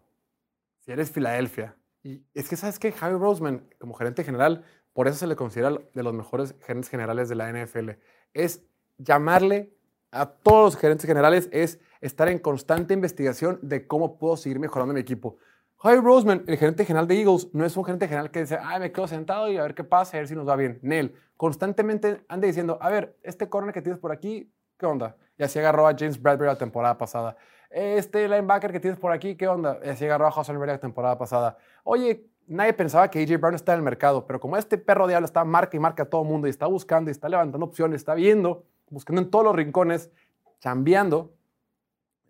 si eres Filadelfia, y es que sabes que Javi Roseman, como gerente general, por eso se le considera de los mejores gerentes generales de la NFL, es llamarle a todos los gerentes generales es estar en constante investigación de cómo puedo seguir mejorando mi equipo. Javi Roseman, el gerente general de Eagles, no es un gerente general que dice, ay, me quedo sentado y a ver qué pasa, a ver si nos va bien. Nel, constantemente anda diciendo, a ver, este corner que tienes por aquí, ¿qué onda? Y así agarró a James Bradbury la temporada pasada. Este linebacker que tienes por aquí, ¿qué onda? Y así agarró a José la temporada pasada. Oye, nadie pensaba que AJ Brown está en el mercado, pero como este perro diablo está marca y marca a todo el mundo y está buscando y está levantando opciones, está viendo, buscando en todos los rincones, chambeando.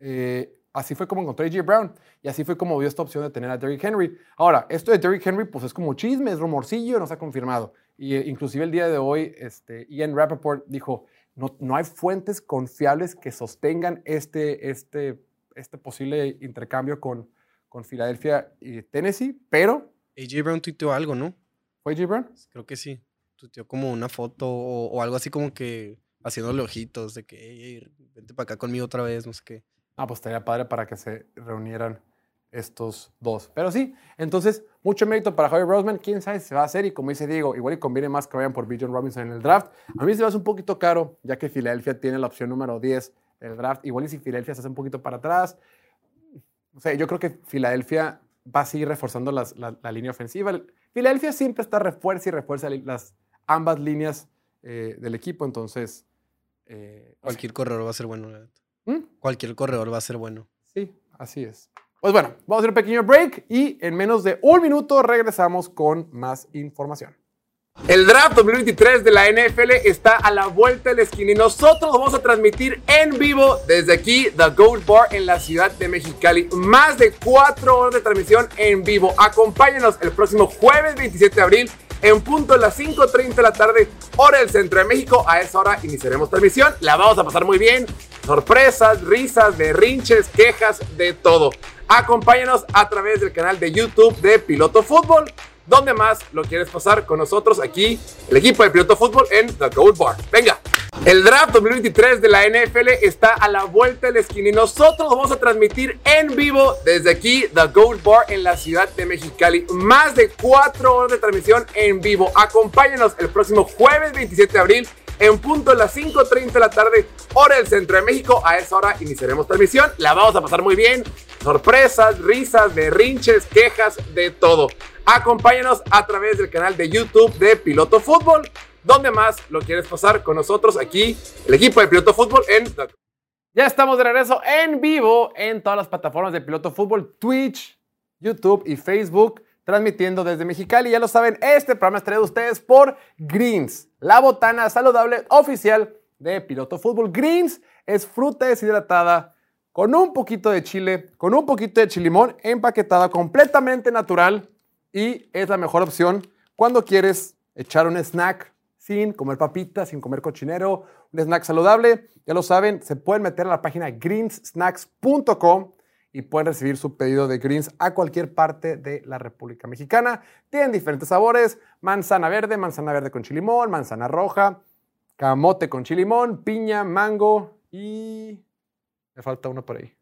Eh, así fue como encontró a AJ Brown y así fue como vio esta opción de tener a Derrick Henry. Ahora, esto de Derrick Henry pues es como chisme, es rumorcillo, no se ha confirmado. Y eh, inclusive el día de hoy, este, Ian Rappaport dijo, no, no hay fuentes confiables que sostengan este, este, este posible intercambio con, con Filadelfia y Tennessee, pero... AJ Brown tuiteó algo, ¿no? ¿Fue AJ Brown? Creo que sí. Tuiteó como una foto o, o algo así como que haciéndole ojitos de que, vente para acá conmigo otra vez, no sé qué. Ah, pues estaría padre para que se reunieran estos dos. Pero sí, entonces, mucho mérito para Javi Roseman. Quién sabe si se va a hacer. Y como dice Diego, igual y conviene más que vayan por Bill Robinson en el draft. A mí se me hace un poquito caro, ya que Filadelfia tiene la opción número 10 del draft. Igual y si Filadelfia se hace un poquito para atrás. O sea, yo creo que Filadelfia va a seguir reforzando la, línea ofensiva. Filadelfia siempre está refuerza y refuerza las ambas líneas eh, del equipo. Entonces, eh, Cualquier corredor va a ser bueno. Cualquier corredor va a ser bueno. Sí, así es. Pues bueno, vamos a hacer un pequeño break y en menos de un minuto regresamos con más información. El draft 2023 de la NFL está a la vuelta de la esquina y nosotros lo vamos a transmitir en vivo desde aquí, The Gold Bar en la ciudad de Mexicali. Más de cuatro horas de transmisión en vivo. Acompáñanos el próximo jueves 27 de abril en punto de las 5.30 de la tarde, hora del centro de México. A esa hora iniciaremos transmisión. La vamos a pasar muy bien. Sorpresas, risas, berrinches, quejas, de todo. Acompáñanos a través del canal de YouTube de Piloto Fútbol. ¿Dónde más lo quieres pasar con nosotros aquí, el equipo de Piloto Fútbol en The Gold Bar? Venga. El draft 2023 de la NFL está a la vuelta de la esquina y nosotros vamos a transmitir en vivo desde aquí, The Gold Bar en la ciudad de Mexicali. Más de cuatro horas de transmisión en vivo. Acompáñanos el próximo jueves 27 de abril en punto de las 5.30 de la tarde, hora del centro de México. A esa hora iniciaremos transmisión. La vamos a pasar muy bien. Sorpresas, risas, berrinches, quejas, de todo. Acompáñanos a través del canal de YouTube de Piloto Fútbol. ¿Dónde más lo quieres pasar con nosotros aquí, el equipo de Piloto Fútbol en... Ya estamos de regreso en vivo en todas las plataformas de Piloto Fútbol, Twitch, YouTube y Facebook, transmitiendo desde Mexicali. Ya lo saben, este programa es traído a ustedes por Greens, la botana saludable oficial de Piloto Fútbol. Greens es fruta deshidratada con un poquito de chile, con un poquito de chilimón, empaquetada, completamente natural y es la mejor opción cuando quieres echar un snack sin comer papitas, sin comer cochinero, un snack saludable. Ya lo saben, se pueden meter a la página greenssnacks.com y pueden recibir su pedido de greens a cualquier parte de la República Mexicana. Tienen diferentes sabores, manzana verde, manzana verde con chilimón, manzana roja, camote con chilimón, piña, mango y... Me falta uno por ahí.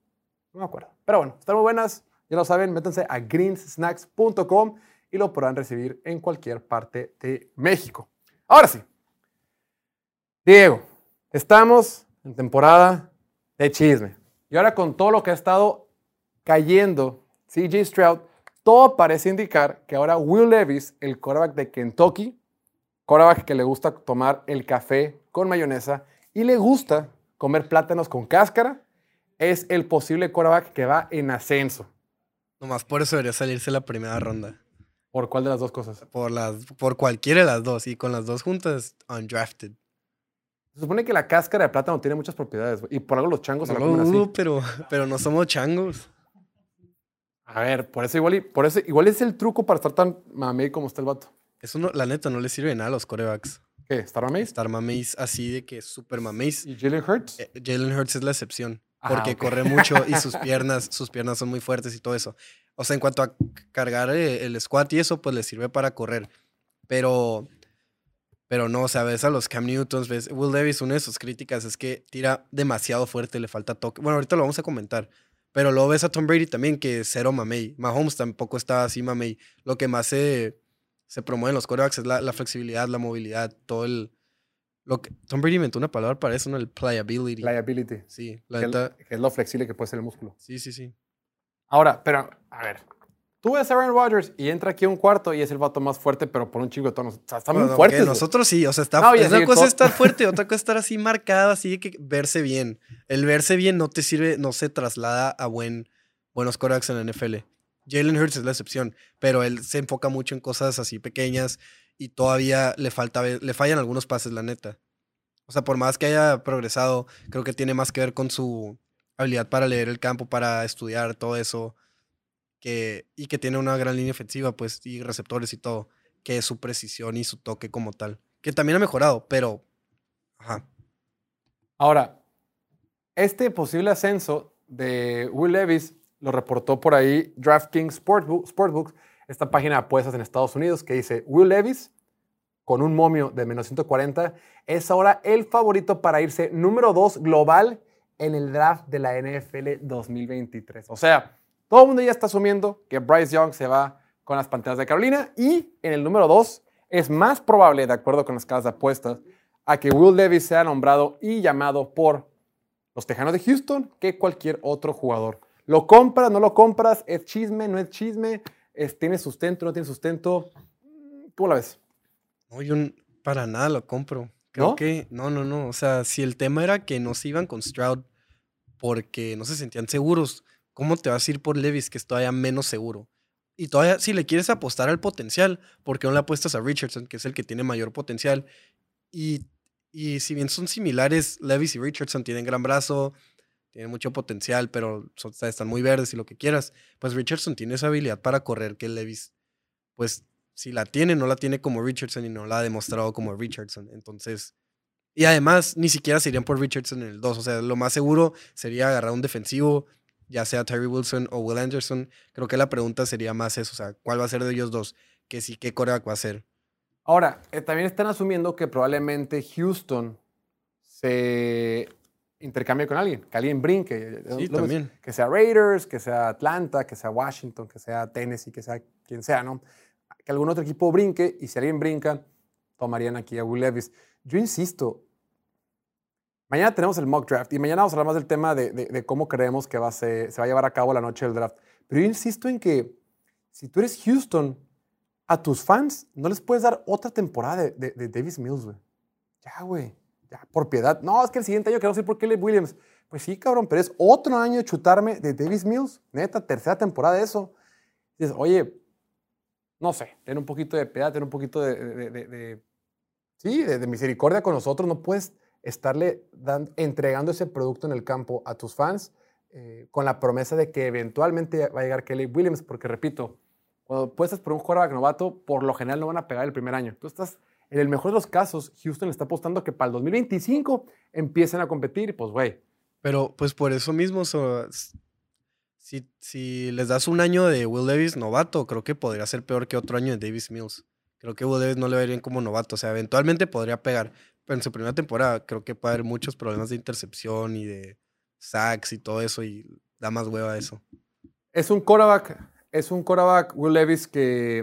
No me acuerdo. Pero bueno, están muy buenas. Ya lo saben, métanse a greenssnacks.com y lo podrán recibir en cualquier parte de México. Ahora sí. Diego, estamos en temporada de chisme. Y ahora con todo lo que ha estado cayendo CJ Stroud, todo parece indicar que ahora Will Levis, el quarterback de Kentucky, quarterback que le gusta tomar el café con mayonesa y le gusta comer plátanos con cáscara, es el posible quarterback que va en ascenso. Nomás por eso debería salirse la primera ronda. ¿Por cuál de las dos cosas? Por, las, por cualquiera de las dos. Y con las dos juntas, undrafted. Se supone que la cáscara de plátano tiene muchas propiedades, y por algo los changos se la comen así. pero, pero no somos changos. A ver, por eso igual, y- por eso igual es el truco para estar tan mamey como está el vato. Eso no, la neta no le sirve nada a los corebacks. ¿Qué? ¿Estar mamey? Estar mameis así de que super mameis. ¿Y Jalen Hurts? Eh, Jalen Hurts es la excepción. Ah, Porque corre mucho y sus piernas, sus piernas son muy fuertes y todo eso. O sea, en cuanto a cargar eh, el squat y eso, pues le sirve para correr. Pero, pero no, o sea, ves a los Cam Newtons, ves, Will Davis, una de sus críticas es que tira demasiado fuerte, le falta toque. Bueno, ahorita lo vamos a comentar. Pero luego ves a Tom Brady también, que cero mamey. Mahomes tampoco está así mamey. Lo que más se, se promueve en los quarterbacks es la, la flexibilidad, la movilidad, todo el... Lo que, Tom Brady inventó una palabra para eso, ¿no? El pliability. Liability. Sí, la Que, neta. que es lo flexible que puede ser el músculo. Sí, sí, sí. Ahora, pero, a ver. Tú ves a Aaron Rodgers y entra aquí a un cuarto y es el vato más fuerte, pero por un chingo de tonos. O sea, están Bueno, muy que fuertes. nosotros sí, o sea, está, No, es una cosa to- estar fuerte, otra cosa estar así marcado, así de que verse bien. El verse bien no te sirve, no se traslada a buen, buenos quarterbacks en la NFL. Jalen Hurts es la excepción, pero él se enfoca mucho en cosas así pequeñas y todavía le falta, le fallan algunos pases, la neta. O sea, por más que haya progresado, creo que tiene más que ver con su habilidad para leer el campo, para estudiar todo eso, y que tiene una gran línea ofensiva, pues, y receptores y todo, que su precisión y su toque como tal, que también ha mejorado, pero, ajá, Ahora, este posible ascenso de Will Levis lo reportó por ahí DraftKings Sportbook, Sportbooks, esta página de apuestas en Estados Unidos, que dice Will Levis, con un momio de menos 140, es ahora el favorito para irse número 2 global en el draft de la NFL 2023. O sea, todo el mundo ya está asumiendo que Bryce Young se va con las Panteras de Carolina y en el número 2 es más probable, de acuerdo con las casas de apuestas, a que Will Levis sea nombrado y llamado por los Tejanos de Houston que cualquier otro jugador. ¿Lo compras, no lo compras? ¿Es chisme, no es chisme? ¿Es- ¿Tiene sustento, no tiene sustento? ¿Cómo la ves? no, yo para nada lo compro. Creo ¿No? que, no, no, no, o sea, si el tema era que no se iban con Stroud porque no se sentían seguros, ¿cómo te vas a ir por Levis, que es todavía menos seguro? Y todavía, si le quieres apostar al potencial, ¿por qué no le apuestas a Richardson, que es el que tiene mayor potencial? Y, y si bien son similares, Levis y Richardson tienen gran brazo, tienen mucho potencial, pero son- están muy verdes y lo que quieras. Pues Richardson tiene esa habilidad para correr que Levis, pues si la tiene, no la tiene como Richardson y no la ha demostrado como Richardson. Entonces, y además, ni siquiera se irían por Richardson en el 2. O sea, lo más seguro sería agarrar un defensivo, ya sea Terry Wilson o Will Anderson. Creo que la pregunta sería más eso, o sea, ¿cuál va a ser de ellos dos? Que sí, ¿qué coreback va a ser? Ahora, eh, también están asumiendo que probablemente Houston se intercambie con alguien, que alguien brinque. Sí, Lo- también. Que sea Raiders, que sea Atlanta, que sea Washington, que sea Tennessee, que sea quien sea, ¿no? Que algún otro equipo brinque y si alguien brinca, tomarían aquí a Will Levis. Yo insisto, mañana tenemos el mock draft y mañana vamos a hablar más del tema de, cómo creemos que va a se, va a llevar a cabo la noche del draft. Pero yo insisto en que si tú eres Houston, a tus fans no les puedes dar otra temporada de, Davis Mills, güey. Ya, güey. Ya, por piedad. No, es que el siguiente año queremos ir por Caleb Williams. Pues sí, cabrón, pero es otro año de chutarme de Davis Mills. Neta, tercera temporada de eso. Dices, oye, no sé, ten un poquito de piedad, ten un poquito de, de- sí, de misericordia con nosotros. No puedes estarle dan- entregando ese producto en el campo a tus fans eh, con la promesa de que eventualmente va a llegar Kelly Williams, porque repito, cuando puestas por un quarterback novato, por lo general no van a pegar el primer año. Tú estás, en el mejor de los casos, Houston está apostando que para el 2025 empiecen a competir pues, güey. Pero pues por eso mismo, si, si les das un año de Will Davis novato, creo que podría ser peor que otro año de Davis Mills. Creo que Will Davis no le va bien como novato. O sea, eventualmente podría pegar. En su primera temporada creo que puede haber muchos problemas de intercepción y de sacks y todo eso. Y da más hueva eso. Es un quarterback, es un quarterback, Will Levis, que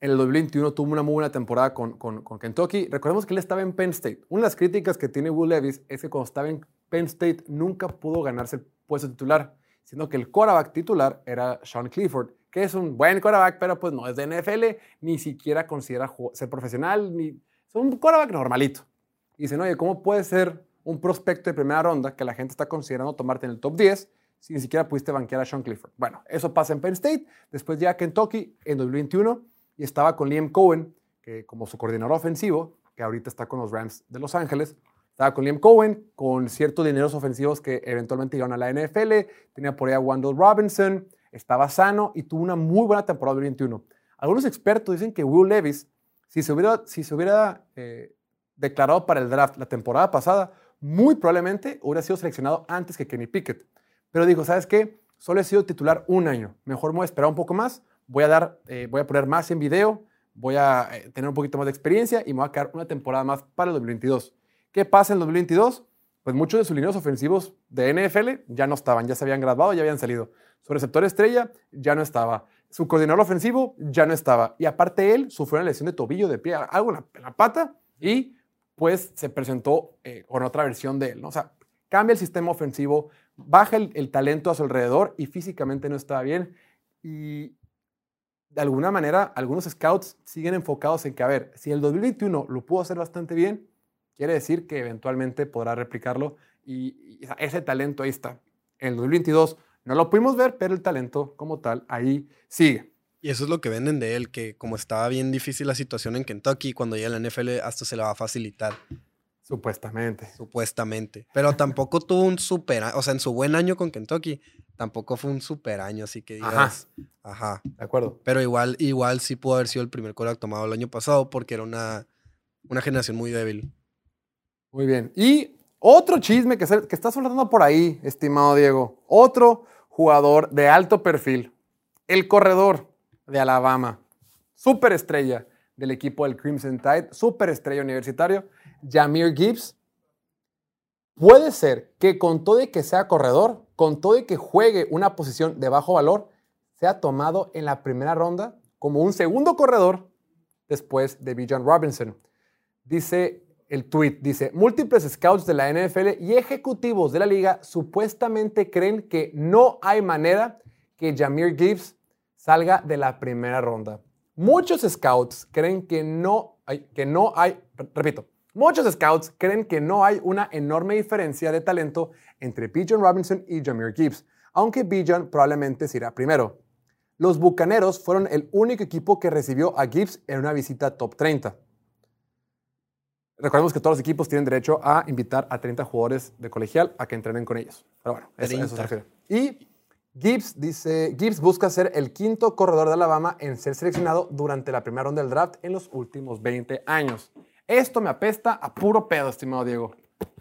en el 2021 tuvo una muy buena temporada con, Kentucky. Recordemos que él estaba en Penn State. Una de las críticas que tiene Will Levis es que cuando estaba en Penn State nunca pudo ganarse el puesto titular, siendo que el quarterback titular era Sean Clifford, que es un buen quarterback, pero pues no es de NFL, ni siquiera considera ser profesional, ni es un quarterback normalito. Y dicen, oye, ¿cómo puede ser un prospecto de primera ronda que la gente está considerando tomarte en el top 10 si ni siquiera pudiste banquear a Sean Clifford? Bueno, eso pasa en Penn State, después ya Kentucky en 2021 y estaba con Liam Cohen, que como su coordinador ofensivo, que ahorita está con los Rams de Los Ángeles, estaba con Liam Cohen, con ciertos dineros ofensivos que eventualmente llegaron a la NFL, tenía por ahí a Wendell Robinson, estaba sano y tuvo una muy buena temporada 2021. Algunos expertos dicen que Will Levis, si se hubiera, si se hubiera eh, declarado para el draft la temporada pasada, muy probablemente hubiera sido seleccionado antes que Kenny Pickett. Pero dijo, ¿sabes qué? Solo he sido titular un año. Mejor me voy a esperar un poco más. Voy a, dar, eh, voy a poner más en video. Voy a eh, tener un poquito más de experiencia y me voy a quedar una temporada más para el 2022. ¿Qué pasa en el 2022? Pues muchos de sus líneas ofensivos de NFL ya no estaban, ya se habían graduado, ya habían salido. Su receptor estrella ya no estaba. Su coordinador ofensivo ya no estaba. Y aparte él sufrió una lesión de tobillo, de pie, algo en la, pata y pues se presentó eh, con otra versión de él. ¿no? O sea, cambia el sistema ofensivo, baja el, talento a su alrededor y físicamente no estaba bien. Y de alguna manera, algunos scouts siguen enfocados en que, a ver, si el 2021 lo pudo hacer bastante bien, quiere decir que eventualmente podrá replicarlo y, y ese talento ahí está. En el 2022 no lo pudimos ver, pero el talento como tal ahí sigue. Y eso es lo que venden de él, que como estaba bien difícil la situación en Kentucky, cuando llega a la NFL hasta se la va a facilitar. Supuestamente. Supuestamente. Pero tampoco tuvo un super, o sea, en su buen año con Kentucky, tampoco fue un super año, así que digas, ajá. ajá. De acuerdo. Pero igual, igual sí pudo haber sido el primer quarterback tomado el año pasado porque era una, una generación muy débil. Muy bien. Y otro chisme que, que está soltando por ahí, estimado Diego. Otro jugador de alto perfil, el corredor de Alabama, superestrella del equipo del Crimson Tide, superestrella universitario, Jamir Gibbs. Puede ser que con todo y que sea corredor, con todo y que juegue una posición de bajo valor, sea tomado en la primera ronda como un segundo corredor después de Bijan Robinson. Dice el tweet dice, múltiples scouts de la NFL y ejecutivos de la liga supuestamente creen que no hay manera que Jamir Gibbs salga de la primera ronda. Muchos scouts creen que no hay, que no hay, repito, muchos scouts creen que no hay una enorme diferencia de talento entre Bijan Robinson y Jamir Gibbs, aunque Bijan probablemente será primero. Los Bucaneros fueron el único equipo que recibió a Gibbs en una visita top 30. Recordemos que todos los equipos tienen derecho a invitar a 30 jugadores de colegial a que entrenen con ellos. Pero bueno, eso, eso se refiere. Y Gibbs dice, Gibbs busca ser el quinto corredor de Alabama en ser seleccionado durante la primera ronda del draft en los últimos 20 años. Esto me apesta a puro pedo, estimado Diego.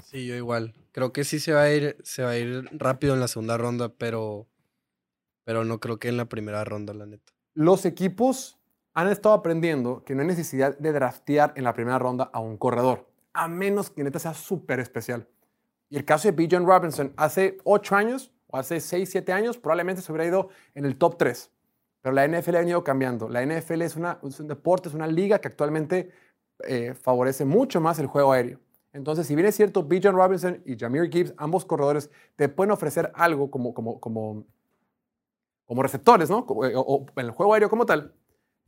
Sí, yo igual. Creo que sí se va a ir, se va a ir rápido en la segunda ronda, pero, pero no creo que en la primera ronda, la neta. Los equipos han estado aprendiendo que no hay necesidad de draftear en la primera ronda a un corredor, a menos que neta sea súper especial. Y el caso de B. John Robinson, hace 8 años o hace 6, 7 años, probablemente se hubiera ido en el top 3. Pero la NFL ha venido cambiando. La NFL es, un deporte, es una liga que actualmente eh, favorece mucho más el juego aéreo. Entonces, si bien es cierto, B. John Robinson y Jameer Gibbs, ambos corredores, te pueden ofrecer algo como, como, como, como receptores, ¿no? O, o en el juego aéreo como tal,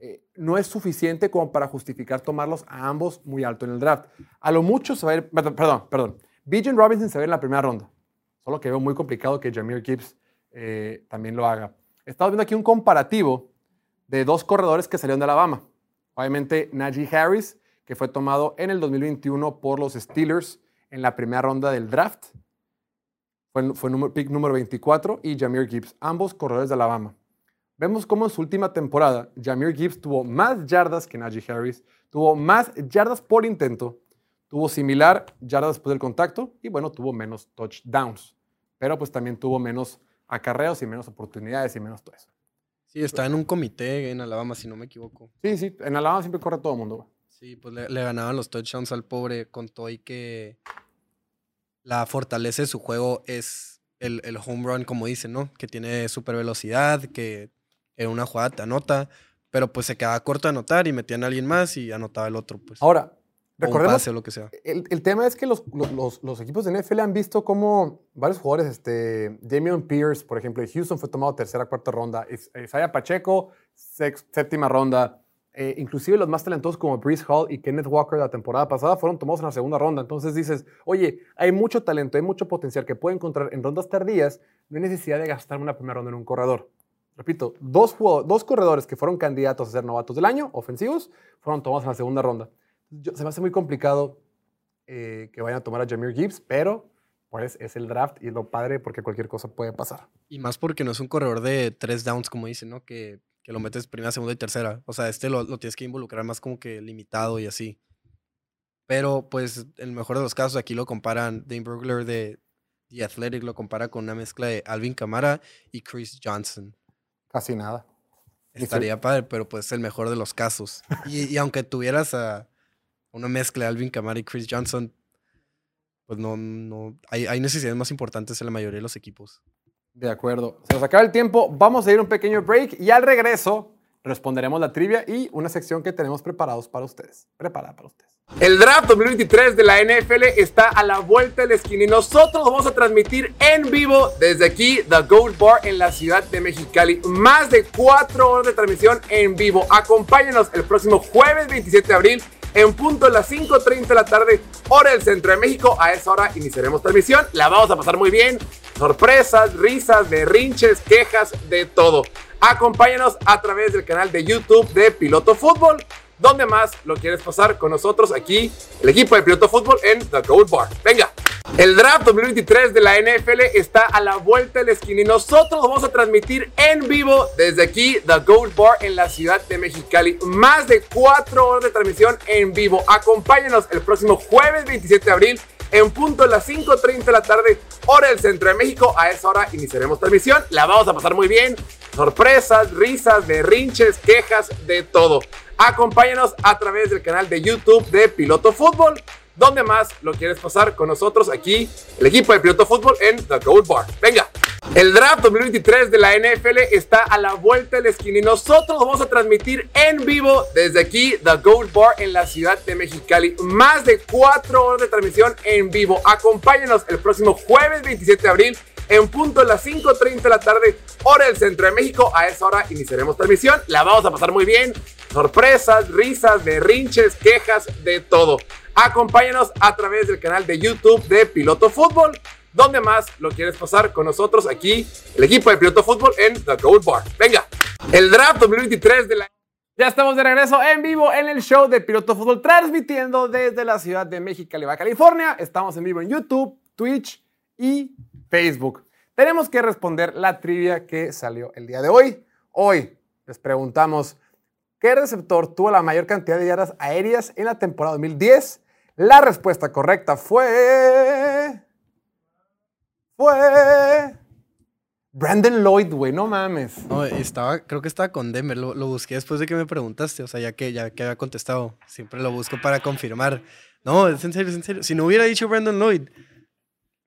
eh, no es suficiente como para justificar tomarlos a ambos muy alto en el draft. A lo mucho se va a ir, perdón, perdón, Bijan Robinson se va a ir en la primera ronda, solo que veo muy complicado que Jameer Gibbs eh, también lo haga. Estamos viendo aquí un comparativo de dos corredores que salieron de Alabama. Obviamente Najee Harris, que fue tomado en el 2021 por los Steelers en la primera ronda del draft. fue, número, pick número 24, y Jameer Gibbs, ambos corredores de Alabama. Vemos cómo en su última temporada, Jameer Gibbs tuvo más yardas que Najee Harris, tuvo más yardas por intento, tuvo similar yardas después del contacto y bueno, tuvo menos touchdowns, pero pues también tuvo menos acarreos y menos oportunidades y menos todo eso. Sí, está en un comité en Alabama, si no me equivoco. Sí, sí, en Alabama siempre corre todo el mundo. Sí, pues le, le ganaban los touchdowns al pobre con todo y que la fortaleza de su juego es el, el home run, como dicen, ¿no? Que tiene super velocidad, que en una jugada te anota, pero pues se quedaba corto de anotar y metían a alguien más y anotaba el otro, pues. Ahora, o un recordemos, pase lo que sea. el, el tema es que los, los- los- los equipos de NFL han visto como varios jugadores, este, Damian Pierce, por ejemplo, de Houston fue tomado tercera, cuarta ronda, Is- Isaiah Pacheco, sex- séptima ronda, eh, inclusive los más talentosos como Brees Hall y Kenneth Walker de la temporada pasada fueron tomados en la segunda ronda. Entonces dices, oye, hay mucho talento, hay mucho potencial que puede encontrar en rondas tardías, no hay necesidad de gastar una primera ronda en un corredor. Repito, dos, dos corredores que fueron candidatos a ser novatos del año, ofensivos, fueron tomados en la segunda ronda. Yo- se me hace muy complicado eh, que vayan a tomar a Jameer Gibbs, pero pues es el draft y es lo padre porque cualquier cosa puede pasar. Y más porque no es un corredor de tres downs, como dicen, ¿no? Que, que lo metes primera, segunda y tercera. O sea, este lo, lo tienes que involucrar más como que limitado y así. Pero, pues, en el mejor de los casos, aquí lo comparan, Dane Brugler de The Athletic lo compara con una mezcla de Alvin Kamara y Chris Johnson. Casi nada. Estaría padre, pero pues es el mejor de los casos. Y, y aunque tuvieras a una mezcla de Alvin Kamara y Chris Johnson, pues no, no, hay, hay necesidades más importantes en la mayoría de los equipos. De acuerdo. Se nos acaba el tiempo. Vamos a ir a un pequeño break y al regreso responderemos la trivia y una sección que tenemos preparados para ustedes. Preparada para ustedes. El draft 2023 de la NFL está a la vuelta de la esquina y nosotros vamos a transmitir en vivo desde aquí, The Gold Bar en la ciudad de Mexicali. Más de cuatro horas de transmisión en vivo. Acompáñenos el próximo jueves 27 de abril en punto de las 5.30 de la tarde, hora del centro de México. A esa hora iniciaremos transmisión. La vamos a pasar muy bien. Sorpresas, risas, berrinches, quejas, de todo. Acompáñanos a través del canal de YouTube de Piloto Fútbol. ¿Dónde más lo quieres pasar con nosotros aquí, el equipo de Piloto Fútbol en The Gold Bar? Venga. El draft 2023 de la NFL está a la vuelta de la esquina y nosotros vamos a transmitir en vivo desde aquí, The Gold Bar en la ciudad de Mexicali. Más de cuatro horas de transmisión en vivo. Acompáñanos el próximo jueves 27 de abril en punto de las 5.30 de la tarde, hora del centro de México. A esa hora iniciaremos transmisión. La vamos a pasar muy bien. Sorpresas, risas, berrinches, quejas, de todo. Acompáñanos a través del canal de YouTube de Piloto Fútbol. ¿Dónde más lo quieres pasar con nosotros aquí, el equipo de Piloto Fútbol en The Gold Bar? Venga. El draft 2023 de la NFL está a la vuelta de la esquina y nosotros lo vamos a transmitir en vivo desde aquí, The Gold Bar en la ciudad de Mexicali. Más de cuatro horas de transmisión en vivo. Acompáñanos el próximo jueves 27 de abril en punto de las 5.30 de la tarde, hora del centro de México. A esa hora iniciaremos transmisión. La vamos a pasar muy bien. Sorpresas, risas, berrinches, quejas, de todo. Acompáñanos a través del canal de YouTube de Piloto Fútbol. ¿Dónde más lo quieres pasar con nosotros aquí, el equipo de Piloto Fútbol en The Gold Bar? Venga. El draft 2023 de la... Ya estamos de regreso en vivo en el show de Piloto Fútbol, transmitiendo desde la ciudad de Mexicali, Baja California. Estamos en vivo en YouTube, Twitch y Facebook. Tenemos que responder la trivia que salió el día de hoy. Hoy les preguntamos, ¿qué receptor tuvo la mayor cantidad de yardas aéreas en la temporada 2010? La respuesta correcta fue... Fue... Brandon Lloyd, güey, no mames. No, estaba, creo que estaba con Denver. Lo, lo busqué después de que me preguntaste. O sea, ya que, ya que había contestado. Siempre lo busco para confirmar. No, es en serio, es en serio. Si no hubiera dicho Brandon Lloyd.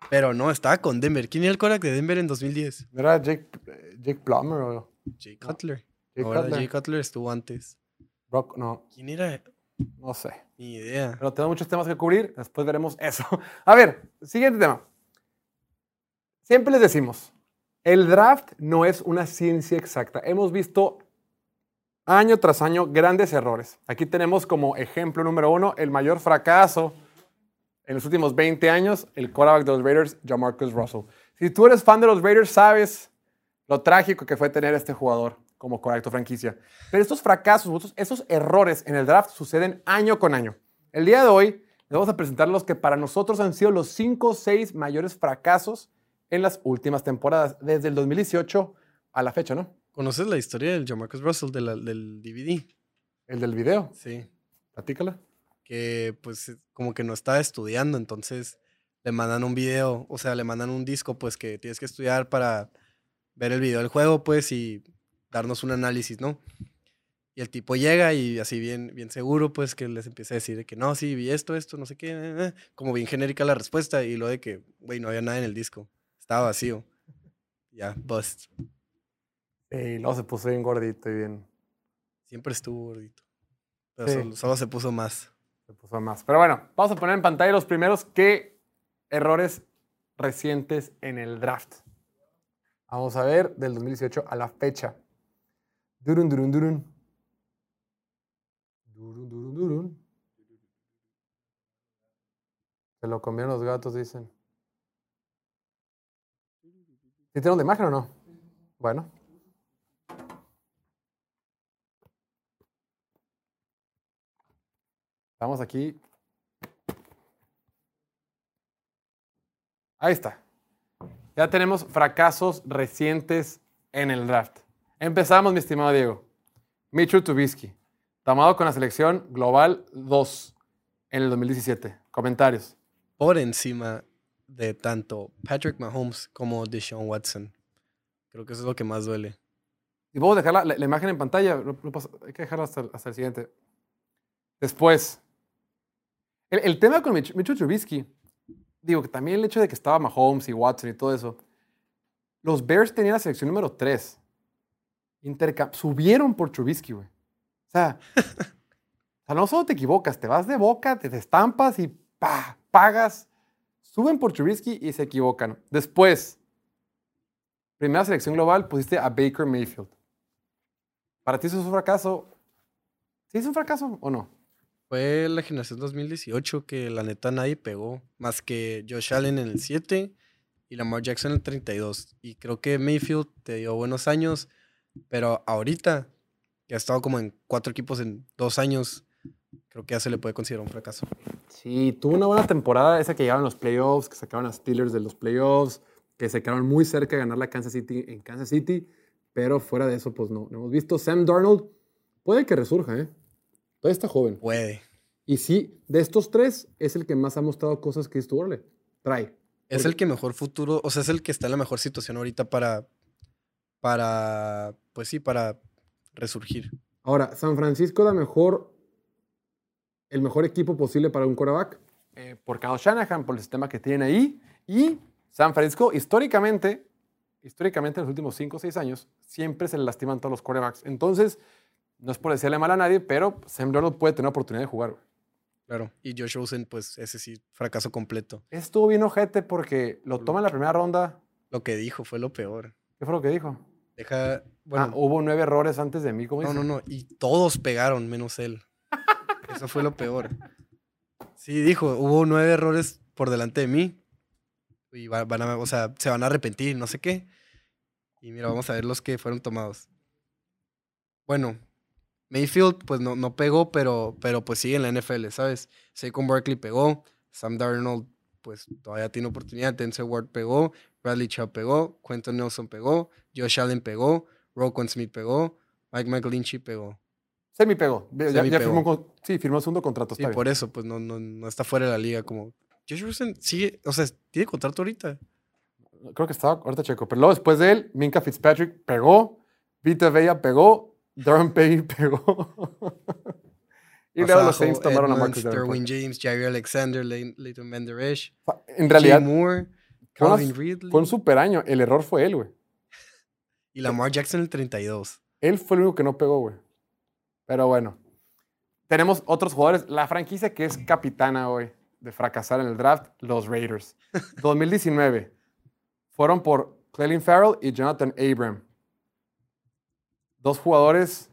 Pero no, estaba con Denver. ¿Quién era el Korak de Denver en 2010? ¿No era Jake, Jake Plummer o Jay Cutler. Jake. Cutler? Jay Cutler estuvo antes. Brock? No, ¿Quién era? no sé. Ni idea. Pero tenemos muchos temas que cubrir. Después veremos eso. A ver, siguiente tema. Siempre les decimos, el draft no es una ciencia exacta. Hemos visto año tras año grandes errores. Aquí tenemos como ejemplo número uno el mayor fracaso en los últimos 20 años, el quarterback de los Raiders, Jamarcus Russell. Si tú eres fan de los Raiders, sabes lo trágico que fue tener a este jugador como correcto franquicia. Pero estos fracasos, estos, errores en el draft suceden año con año. El día de hoy les vamos a presentar los que para nosotros han sido los 5 o 6 mayores fracasos en las últimas temporadas, desde el 2018 a la fecha, ¿no? ¿Conoces la historia del Jamarcus Russell de la- del DVD? El del video, Sí. platícala. Que pues como que no estaba estudiando, entonces le mandan un video, o sea, le mandan un disco pues que tienes que estudiar para ver el video del juego pues y darnos un análisis, ¿no? Y el tipo llega y así bien, bien seguro pues que les empieza a decir de que no, sí, vi esto, esto, no sé qué, eh, eh", como bien genérica la respuesta y lo de que, güey, no había nada en el disco, estaba vacío. Ya, bust. Y luego se puso bien gordito y bien. Siempre estuvo gordito. Pero Sí. solo, solo se puso más. Se puso más. Pero bueno, vamos a poner en pantalla los primeros qué errores recientes en el draft. Vamos a ver del 2018 a la fecha. Durun, durun, durun. Durun, durun, durun. Se lo comieron los gatos, dicen. ¿Sí tenemos la imagen o no? Bueno. Estamos aquí. Ahí está. Ya tenemos fracasos recientes en el draft. Empezamos, mi estimado Diego. Michu Trubisky, tomado con la selección global 2 en el 2017. Comentarios. Por encima de tanto Patrick Mahomes como Deshaun Watson. Creo que eso es lo que más duele. Y vamos a dejar la, la- la imagen en pantalla. no- no pasa- hay que dejarla hasta, hasta el siguiente. Después, el, el tema con Mich- Mitchell Trubisky, digo que también el hecho de que estaba Mahomes y Watson y todo eso, los Bears tenían la selección número 3. Subieron por Trubisky, güey. O sea, o sea, no solo te equivocas, te vas de boca, te estampas y pa, pagas. Suben por Trubisky y se equivocan. Después, primera selección global, pusiste a Baker Mayfield. ¿Para ti eso es un fracaso? ¿Sí es un fracaso o no? Fue la generación 2018 que la neta nadie pegó, más que Josh Allen en el 7 y Lamar Jackson en el 32. Y creo que Mayfield te dio buenos años, pero ahorita, que ha estado como en cuatro equipos en dos años, creo que ya se le puede considerar un fracaso. Sí, tuvo una buena temporada esa que llegaron los playoffs, que sacaron a Steelers de los playoffs, que se quedaron muy cerca de ganar la Kansas City en Kansas City, pero fuera de eso, pues no, no hemos visto. Sam Darnold puede que resurja, ¿eh? Todavía está joven. Puede. Y sí, de estos tres, es el que más ha mostrado cosas que esto le trae. Es el que mejor futuro, o sea, es el que está en la mejor situación ahorita para, para, pues sí, para resurgir. Ahora, San Francisco da mejor, el mejor equipo posible para un quarterback. eh, por Kyle Shanahan, por el sistema que tiene ahí. Y San Francisco, históricamente, históricamente en los últimos 5 o 6 años, siempre se le lastiman todos los quarterbacks. Entonces, no es por decirle mal a nadie, pero Sam Darnold puede tener oportunidad de jugar. Claro. Y Josh Rosen, pues ese sí, fracaso completo. Estuvo bien ojete porque lo toma en la primera ronda. Lo que dijo fue lo peor. ¿Qué fue lo que dijo? Deja, bueno, ah, hubo nueve errores antes de mí. ¿cómo no, dice? no, no. Y todos pegaron, menos él. Eso fue lo peor. Sí, dijo, hubo nueve errores por delante de mí. Y va- van a, o sea, se van a arrepentir, no sé qué. Y mira, vamos a ver los que fueron tomados. Bueno, Mayfield, pues no, no pegó, pero, pero pues sigue en la NFL, ¿sabes? Saquon Barkley pegó, Sam Darnold, pues todavía tiene oportunidad, Denzel Ward pegó, Bradley Chubb pegó, Quentin Nelson pegó, Josh Allen pegó, Roquan Smith pegó, Mike McGlinchey pegó. Semi pegó. Ya, Semi ya pegó. firmó, con- sí, firmó el segundo contrato. Sí, bien. por eso, pues no, no, no está fuera de la liga como... Josh Rosen sigue, o sea, tiene contrato ahorita. Creo que estaba, ahorita checo. Pero luego después de él, Minka Fitzpatrick pegó, Vita Vella pegó, Durham Payne pegó. y luego los Saints tomaron a Marcus. Derwin James, Jair Alexander, Leighton Vander Esch, En realidad, Jay Moore, fue Ridley un super año. El error fue él, güey. y Lamar Jackson el 32. Él fue el único que no pegó, güey. Pero bueno. Tenemos otros jugadores. La franquicia que es capitana hoy de fracasar en el draft, los Raiders. 2019. Fueron por Clelin Farrell y Jonathan Abram. Dos jugadores.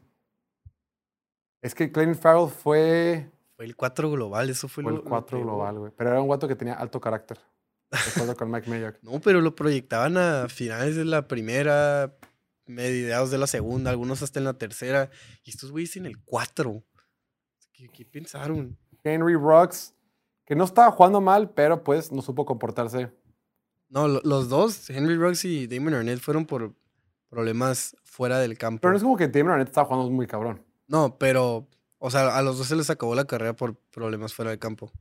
Es que Clelin Farrell fue, Fue el 4 global, eso fue, fue lo el lo 4 peor. global, güey. Pero era un guato que tenía alto carácter. De acuerdo con Mike Mayock. No, pero lo proyectaban a finales de la primera, mediados de la segunda, algunos hasta en la tercera. Y estos güeyes en el 4. ¿Qué, qué pensaron? Henry Rocks, que no estaba jugando mal, pero pues no supo comportarse No, lo- los dos, Henry Ruggs y Damon Arnett, fueron por problemas fuera del campo. Pero no es como que Damon Arnett estaba jugando muy cabrón. No, pero, o sea, a los dos se les acabó la carrera por problemas fuera del campo.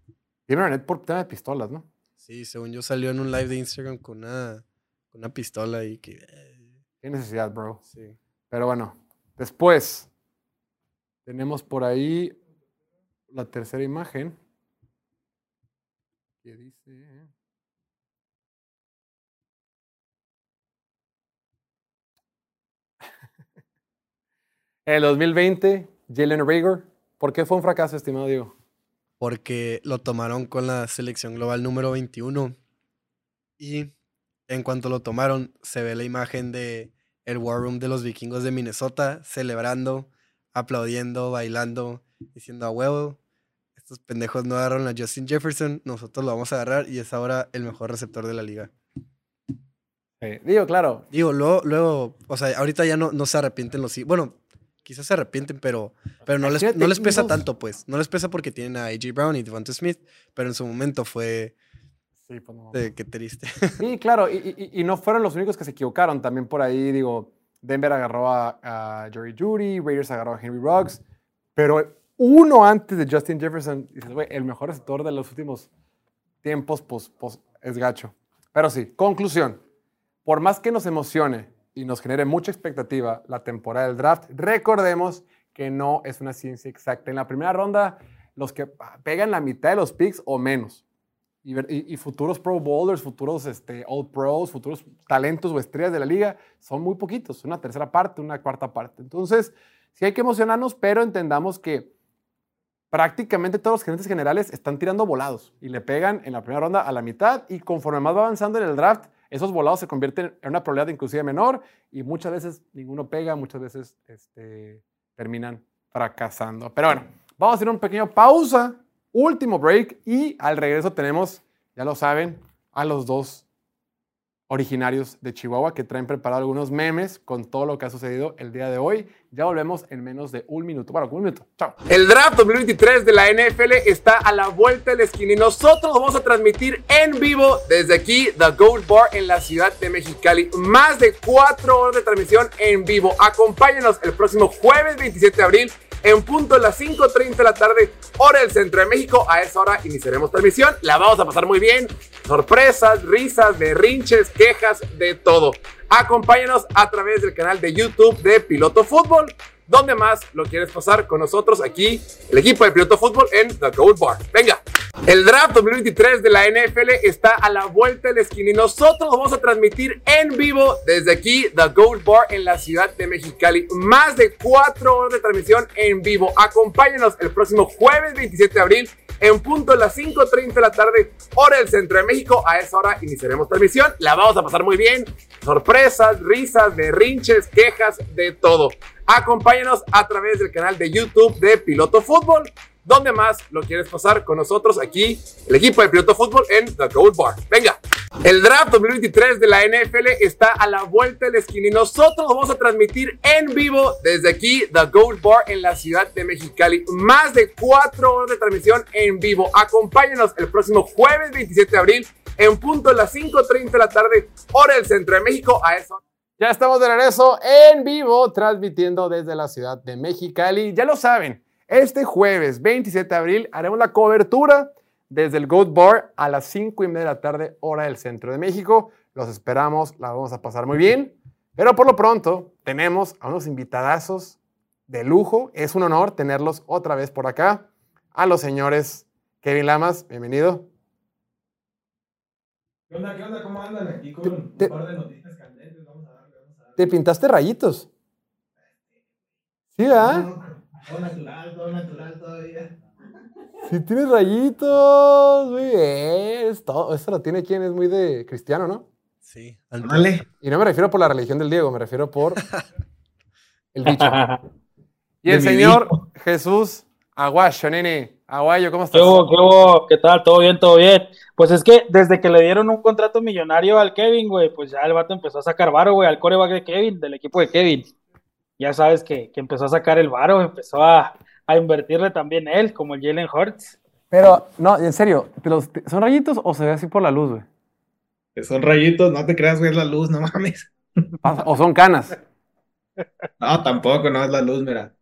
Damon Arnett por tema de pistolas, ¿no? Sí, según yo salió en un live de Instagram con una, con una pistola y que... eh, Qué necesidad, bro. Sí. Pero bueno, después tenemos por ahí la tercera imagen. Que dice. En el 2020, Jalen Rager. ¿Por qué fue un fracaso, estimado Diego? Porque lo tomaron con la selección global número 21. Y en cuanto lo tomaron, se ve la imagen de el War Room de los vikingos de Minnesota celebrando, aplaudiendo, bailando, diciendo a huevo. Estos pendejos no agarraron a Justin Jefferson, nosotros lo vamos a agarrar y es ahora el mejor receptor de la liga. Digo, claro. Digo, luego, luego, o sea, ahorita ya no, no se arrepienten los... Bueno, quizás se arrepienten, pero, pero no, les, no les pesa tanto, pues. No les pesa porque tienen a A.J. Brown y Devonta Smith, pero en su momento fue Sí, pues no. de qué triste. Sí, claro, y, y- y no fueron los únicos que se equivocaron. También por ahí, digo, Denver agarró a, a Jerry Judy, Raiders agarró a Henry Ruggs, pero uno antes de Justin Jefferson, dices, güey, el mejor receptor de los últimos tiempos, pues, pues es gacho. Pero sí, conclusión. Por más que nos emocione y nos genere mucha expectativa la temporada del draft, recordemos que no es una ciencia exacta. En la primera ronda, los que ah, pegan la mitad de los picks o menos y, y- y futuros Pro Bowlers, futuros este, All Pros, futuros talentos o estrellas de la liga son muy poquitos, una tercera parte, una cuarta parte. Entonces, sí hay que emocionarnos, pero entendamos que prácticamente todos los gerentes generales están tirando volados y le pegan en la primera ronda a la mitad y conforme más va avanzando en el draft, esos volados se convierten en una probabilidad inclusive menor y muchas veces ninguno pega, muchas veces este, terminan fracasando. Pero bueno, vamos a hacer un pequeño pausa, último break y al regreso tenemos, ya lo saben, a los dos originarios de Chihuahua que traen preparado algunos memes con todo lo que ha sucedido el día de hoy. Ya volvemos en menos de un minuto. Bueno, un minuto. Chao. El draft 2023 de la NFL está a la vuelta de la esquina y nosotros vamos a transmitir en vivo desde aquí, The Gold Bar en la ciudad de Mexicali. Más de cuatro horas de transmisión en vivo. Acompáñenos el próximo jueves 27 de abril en punto de las 5.30 de la tarde, hora del centro de México. A esa hora iniciaremos transmisión. La vamos a pasar muy bien. Sorpresas, risas, berrinches, quejas, de todo. Acompáñanos a través del canal de YouTube de Piloto Fútbol. ¿Dónde más lo quieres pasar con nosotros aquí, el equipo de Piloto Fútbol en The Gold Bar? Venga. El draft 2023 de la NFL está a la vuelta de la esquina y nosotros vamos a transmitir en vivo desde aquí, The Gold Bar en la ciudad de Mexicali. Más de cuatro horas de transmisión en vivo. Acompáñanos el próximo jueves 27 de abril en punto de las 5.30 de la tarde, hora del centro de México. A esa hora iniciaremos transmisión. La vamos a pasar muy bien. Sorpresas, risas, berrinches, quejas, de todo. Acompáñanos a través del canal de YouTube de Piloto Fútbol. ¿Dónde más lo quieres pasar con nosotros aquí, el equipo de Piloto Fútbol en The Gold Bar? Venga. El draft 2023 de la NFL está a la vuelta de la esquina y nosotros lo vamos a transmitir en vivo desde aquí, The Gold Bar en la ciudad de Mexicali. Más de cuatro horas de transmisión en vivo. Acompáñanos el próximo jueves 27 de abril en punto de las 5.30 de la tarde, hora del centro de México. A eso. Ya estamos de regreso en vivo, transmitiendo desde la ciudad de Mexicali. Ya lo saben, este jueves 27 de abril haremos la cobertura desde el Goat Bar a las 5 y media de la tarde, hora del centro de México. Los esperamos, la vamos a pasar muy bien. Pero por lo pronto, tenemos a unos invitadazos de lujo. Es un honor tenerlos otra vez por acá. A los señores Kevin Lamas, bienvenido. ¿Qué onda? ¿Qué onda? ¿Cómo andan? Aquí con Te- un te- par de noticias candentes. Vamos a darle, vamos a darle. ¿Te pintaste rayitos? Sí, ¿verdad? Todo natural, todo natural todavía. Sí, tienes rayitos. Muy bien. Es todo. Eso lo tiene quien es muy de cristiano, ¿no? Sí. Ándale. Y no me refiero por la religión del Diego, me refiero por el bicho. Y el señor Jesús Aguayo, nene. Aguayo, ¿cómo ¿Qué estás? hubo? ¿Qué hubo? ¿Qué tal? ¿Todo bien? ¿Todo bien? Pues es que desde que le dieron un contrato millonario al Kevin, güey, pues ya el vato empezó a sacar varo, güey, al coreback de Kevin, del equipo de Kevin. Ya sabes que, que empezó a sacar el varo, empezó a, a invertirle también él, como el Jalen Hurts. Pero, no, en serio, ¿te los- te- ¿son rayitos o se ve así por la luz, güey? Que son rayitos, no te creas, güey, es la luz, no mames. Pasa- O son canas. No, tampoco, no es la luz, mira.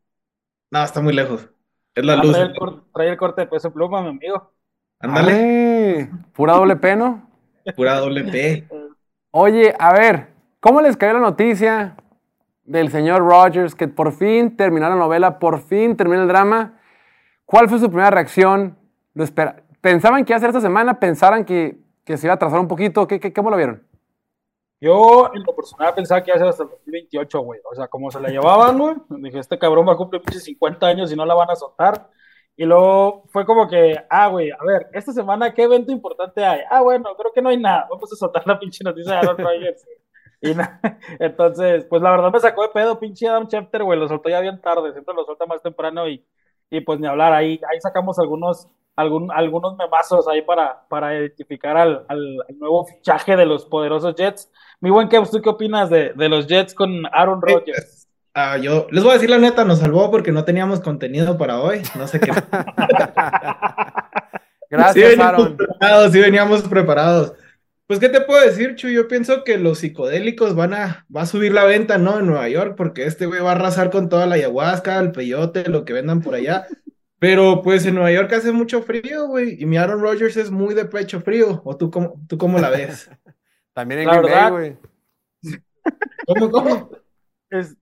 No, está muy lejos. Es la Ah, luz. trae, el cor- trae el corte de peso pluma, mi amigo. Ándale, Ay, pura doble peno. pura doble P. Oye, a ver, ¿cómo les cayó la noticia del señor Rogers que por fin terminó la novela, por fin terminó el drama? ¿Cuál fue su primera reacción? ¿Lo espera- ¿Pensaban que iba a ser esta semana? ¿Pensaran que, que se iba a atrasar un poquito? ¿Qué, qué, ¿Cómo lo vieron? Yo, en lo personal, pensaba que iba a ser hasta el 2028, güey. O sea, como se la llevaban, güey. Dije, este cabrón va a cumplir pinches 50 años y no la van a soltar. Y luego fue como que, ah, güey, a ver, esta semana, ¿qué evento importante hay? Ah, bueno, creo que no hay nada. Vamos a soltar la pinche noticia de Aaron. Y na- entonces, pues la verdad me sacó de pedo, pinche Adam Schefter, güey. Lo soltó ya bien tarde. Siempre lo suelta más temprano y, y pues ni hablar. Ahí, ahí sacamos algunos, algún, algunos memazos ahí para, para identificar al, al, al nuevo fichaje de los poderosos Jets. Mi buen Kevs, ¿tú qué opinas de, de los Jets con Aaron Rodgers? Ah, yo les voy a decir la neta, nos salvó porque no teníamos contenido para hoy. No sé qué. sí, Gracias, veníamos Aaron. preparados, sí veníamos preparados. Pues, ¿qué te puedo decir, Chu? Yo pienso que los psicodélicos van a, va a subir la venta, ¿no? En Nueva York, porque este güey va a arrasar con toda la ayahuasca, el peyote, lo que vendan por allá. Pero, pues, en Nueva York hace mucho frío, güey, y mi Aaron Rodgers es muy de pecho frío. ¿O tú cómo, tú cómo la ves? También en La Green Bay, verdad- güey. ¿Cómo, cómo? Es-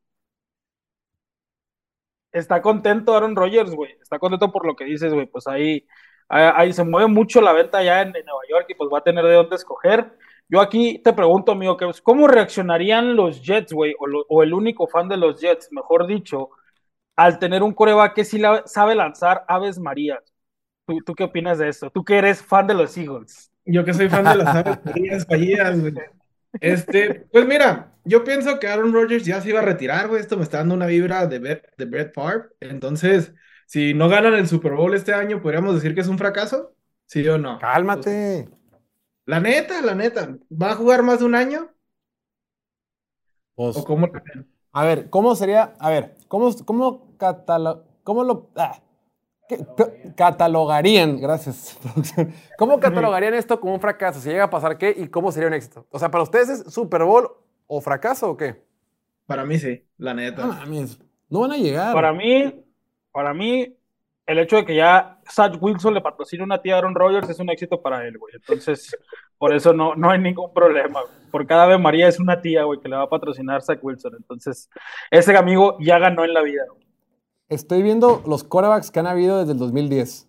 está contento Aaron Rodgers, güey. Está contento por lo que dices, güey. Pues ahí, ahí, ahí se mueve mucho la venta ya en, en Nueva York y pues va a tener de dónde escoger. Yo aquí te pregunto, amigo, que, ¿cómo reaccionarían los Jets, güey? O, lo- o el único fan de los Jets, mejor dicho, al tener un coreback que sí la- sabe lanzar aves marías. ¿Tú, ¿Tú qué opinas de esto? Tú que eres fan de los Eagles. Yo que soy fan de las aves fallidas, fallidas, güey. Este, pues mira, yo pienso que Aaron Rodgers ya se iba a retirar, güey. Esto me está dando una vibra de, Brett- de Brett Favre. Entonces, si no ganan el Super Bowl este año, ¿podríamos decir que es un fracaso? ¿Sí o no? Cálmate. La neta, la neta. ¿Va a jugar más de un año? Pues, ¿O cómo? a ver, ¿cómo sería? A ver, ¿cómo, cómo, catalo- cómo lo ah, qué- catalogarían? Gracias, producción. ¿Cómo catalogarían esto como un fracaso? Si llega a pasar, ¿qué? ¿Y cómo sería un éxito? O sea, ¿para ustedes es Super Bowl o fracaso o qué? Para mí sí, la neta. mames, no van a llegar. Para mí, para mí, el hecho de que ya Zach Wilson le patrocine una tía a Aaron Rodgers es un éxito para él, güey. Entonces, por eso no, no hay ningún problema. güey. Por cada vez María es una tía, güey, que le va a patrocinar Zach Wilson. Entonces, ese amigo ya ganó en la vida. güey. Estoy viendo los quarterbacks que han habido desde el 2010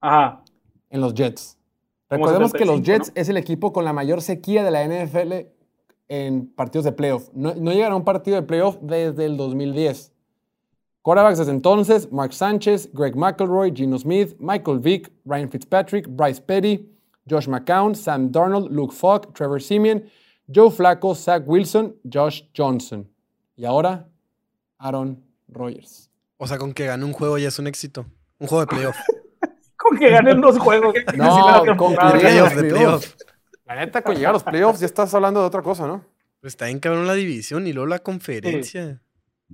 Ajá. en los Jets. Recordemos que los 75, Jets ¿no? es el equipo con la mayor sequía de la NFL en partidos de playoff. No, no llegan a un partido de playoff desde el 2010. Quarterbacks desde entonces, Mark Sánchez, Greg McElroy, Geno Smith, Michael Vick, Ryan Fitzpatrick, Bryce Petty, Josh McCown, Sam Darnold, Luke Falk, Trevor Simeon, Joe Flacco, Zach Wilson, Josh Johnson. Y ahora, Aaron Rodgers. O sea, con que gane un juego ya es un éxito. Un juego de playoff. Con que ganen dos juegos. No, la con playoff, los de playoffs. playoff. La neta, con llegar a los playoffs ya estás hablando de otra cosa, ¿no? Pues está en cabrón la división y luego la conferencia.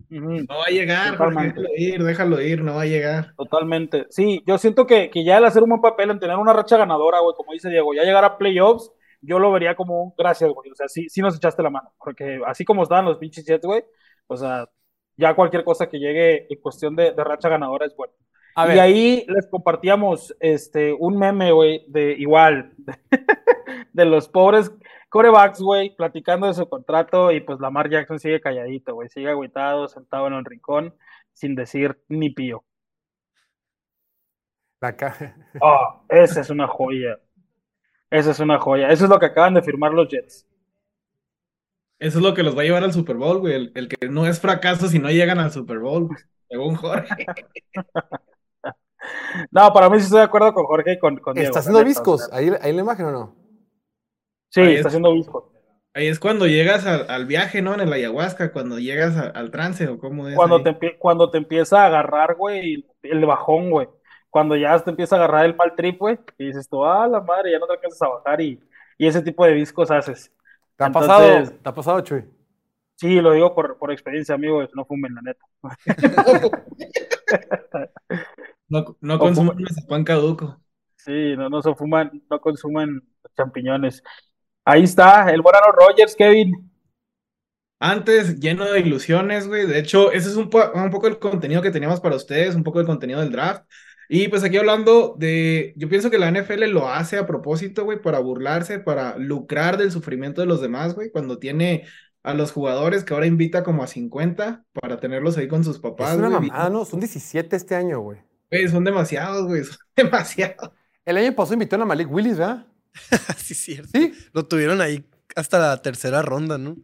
No va a llegar, déjalo ir, déjalo ir, no va a llegar. Totalmente. Sí, yo siento que, que ya el hacer un buen papel, en tener una racha ganadora, güey, como dice Diego, ya llegar a playoffs, yo lo vería como un gracias, güey. O sea, sí, sí nos echaste la mano. Porque así como estaban los pinches Jets, güey, o sea, ya cualquier cosa que llegue en cuestión de, de racha ganadora es bueno. A y ahí les compartíamos este, un meme, güey, de igual, de, los pobres corebacks, güey, platicando de su contrato y pues Lamar Jackson sigue calladito, güey, sigue agüitado, sentado en el rincón, sin decir ni pío. acá. Oh, esa es una joya. Esa es una joya. Eso es lo que acaban de firmar los Jets. Eso es lo que los va a llevar al Super Bowl, güey. El, el que no es fracaso si no llegan al Super Bowl, según Jorge. No, para mí sí estoy de acuerdo con Jorge y con, con Diego. ¿Está la haciendo viscos? ¿Ahí, ahí la imagen o no? Sí, Ahí está es. haciendo viscos. Ahí es cuando llegas al, al viaje, ¿no? En el ayahuasca, cuando llegas a- al trance, o cómo es. Cuando ahí? te, empie- cuando te empieza a agarrar, güey, el bajón, güey. Cuando ya te empieza a agarrar el mal trip, güey, y dices tú, ah, la madre, ya no te alcanzas a bajar y, y ese tipo de discos haces. ¿Te ha Entonces- pasado? ¿Te ha pasado, Chuy? Sí, lo digo por, por experiencia, amigo, no fumen, la neta. No, no consuman mazapán caduco. Sí, no, no se fuman, no consumen champiñones. Ahí está, el buen Aaron Rodgers, Kevin. Antes, lleno de ilusiones, güey. De hecho, ese es un, po- un poco el contenido que teníamos para ustedes, un poco el contenido del draft. Y pues aquí hablando de, yo pienso que la NFL lo hace a propósito, güey, para burlarse, para lucrar del sufrimiento de los demás, güey, cuando tiene a los jugadores que ahora invita como a 50 para tenerlos ahí con sus papás, Es una güey. mamada, ¿no? Son 17 este año, güey. Güey, son demasiados, güey, son demasiados. El año pasado invitaron a Malik Willis, ¿verdad? sí, cierto. Sí. Lo tuvieron ahí hasta la tercera ronda, ¿no? No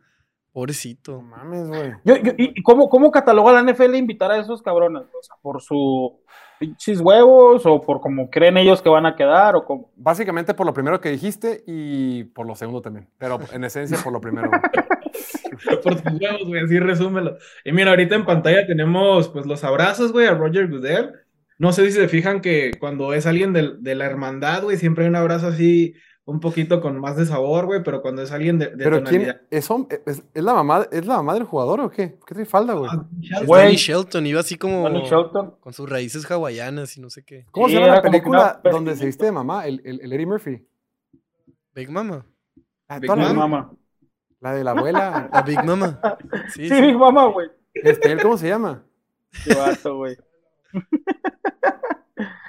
Pobrecito. mames, güey. Yo, yo- ¿Y cómo, cómo cataloga la NFL invitar a esos cabrones? O sea, ¿por su pinches huevos o por cómo creen ellos que van a quedar o cómo? Básicamente por lo primero que dijiste y por lo segundo también. Pero en esencia por lo primero. Por tus huevos, güey, así resúmelo. Y mira, ahorita en pantalla tenemos pues los abrazos, güey, a Roger Goodell. No sé si se fijan que cuando es alguien del- de, la hermandad, güey, siempre hay un abrazo así un poquito con más de sabor, güey, pero cuando es alguien de, de Pero ¿quién? tonalidad- ¿Es, hom- es, es la mamá, ¿Es la mamá del jugador o qué? ¿Qué trae falda, güey? Ah, Güey. Danny Shelton, iba así como con sus raíces hawaianas y no sé qué. ¿Cómo Sí, se llama la película donde se viste de mamá? El, el, el Eddie Murphy. Big Mama. Ah, la- Big Mama. Mama. La de la abuela. La Big Mama. Sí, Sí, sí. Big Mama, güey. ¿En español cómo se llama? Qué vato, güey.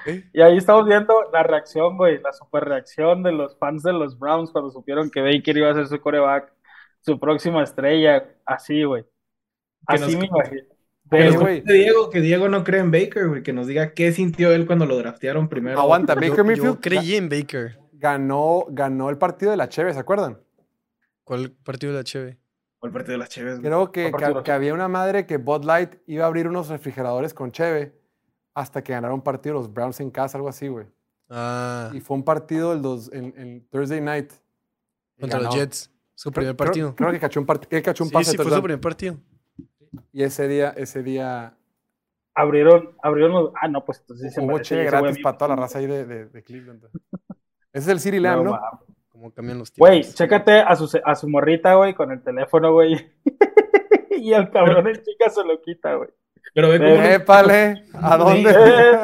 ¿Eh? Y ahí estamos viendo la reacción, güey, la super reacción de los fans de los Browns cuando supieron que Baker iba a ser su coreback, su próxima estrella, así, güey. Así nos- me imagino. Que Diego, que Diego no cree en Baker, güey, que nos diga qué sintió él cuando lo draftearon primero. Aguanta, Yo, Baker yo Mayfield creí en Baker. ganó, ganó el partido de la Cheve, ¿se acuerdan? ¿Cuál partido de la Cheve? El partido de las Cheves, güey. Creo que, que- la que había una madre que Bud Light iba a abrir unos refrigeradores con Cheve hasta que ganaron un partido los Browns en casa, algo así, güey. Ah, Y fue un partido el dos, en, en Thursday night. Contra los. Jets. Su Creo- primer creo- partido. Creo, que cachó un, part- él cachó un Sí, pase sí, de fue su primer partido. Y ese día, ese día abrieron, abrieron los... Ah, no, pues entonces se hubo ese güey gratis para toda la raza ahí de, de, de Cleveland. Ese es el City No, Lamb, ¿no? mames. Cómo cambian los tiempos. Güey, chécate a su, a su morrita, güey, con el teléfono, güey. y el cabrón en chica se lo quita, güey. Pero ve Eh, cómo... Épale, ¿a dónde? ¡Eh!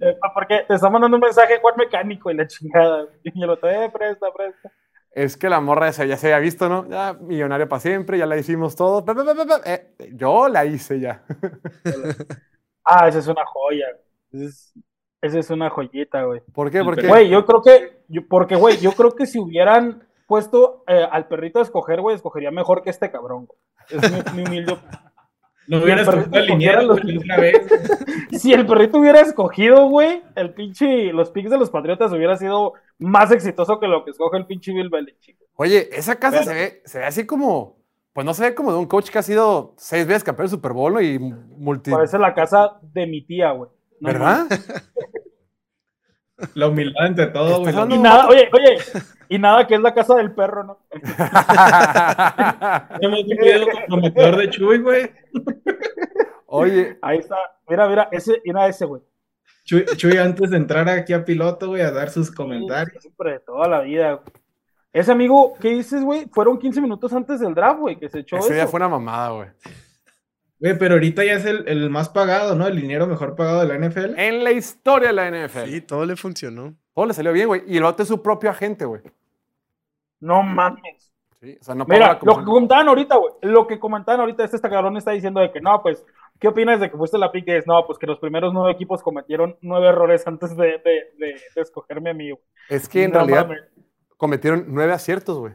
Eh, Porque te está mandando un mensaje Juan Mecánico y la chingada. Y el otro, eh, presta, presta. es que la morra esa ya se había visto, ¿no? Ya, millonaria para siempre, ya la hicimos todo. Eh, yo la hice ya. Ah, esa es una joya. Esa es, esa es una joyita, güey. ¿Por qué? Porque Güey, yo creo que, yo- porque, güey, yo creo que si hubieran puesto eh, al perrito a escoger, güey, escogería mejor que este cabrón, güey. Es mi, mi humilde. No hubieras escogido liniero los- otra vez. Si el perrito hubiera escogido, güey, el pinche, los picks de los Patriotas hubiera sido más exitoso que lo que escoge el pinche Bill Belichick. Oye, esa casa Pero- se ve, se ve así como, pues no se ve como de un coach que ha sido seis veces campeón del Super Bowl y multi. Parece la casa de mi tía, güey. No ¿Verdad? La humildad entre todo, güey. Y nada, oye, oye, y nada que es la casa del perro, ¿no? Un video comprometedor de Chuy, güey. Oye, Ahí está. Mira, mira, ese, mira ese, güey. Chuy, Chuy, antes de entrar aquí a piloto, güey, a dar sus comentarios. Siempre, de toda la vida. güey. Ese amigo, ¿qué dices, güey? Fueron 15 minutos antes del draft, güey, que se echó ese día eso. fue una mamada, güey. Güey, pero ahorita ya es el, el más pagado, ¿no? El dinero mejor pagado de la NFL. En la historia de la NFL. Sí, todo le funcionó. Todo le salió bien, güey. Y el otro es su propio agente, güey. No mames. Sí, o sea, no Mira, lo que comentaban ahorita, güey. Lo que comentaban ahorita, este, este cabrón está diciendo de que no, pues, ¿qué opinas de que fuiste la pick? Es, no, pues que los primeros nueve equipos cometieron nueve errores antes de, de, de, de escogerme a mí, güey. Es que en No realidad mames. cometieron nueve aciertos, güey.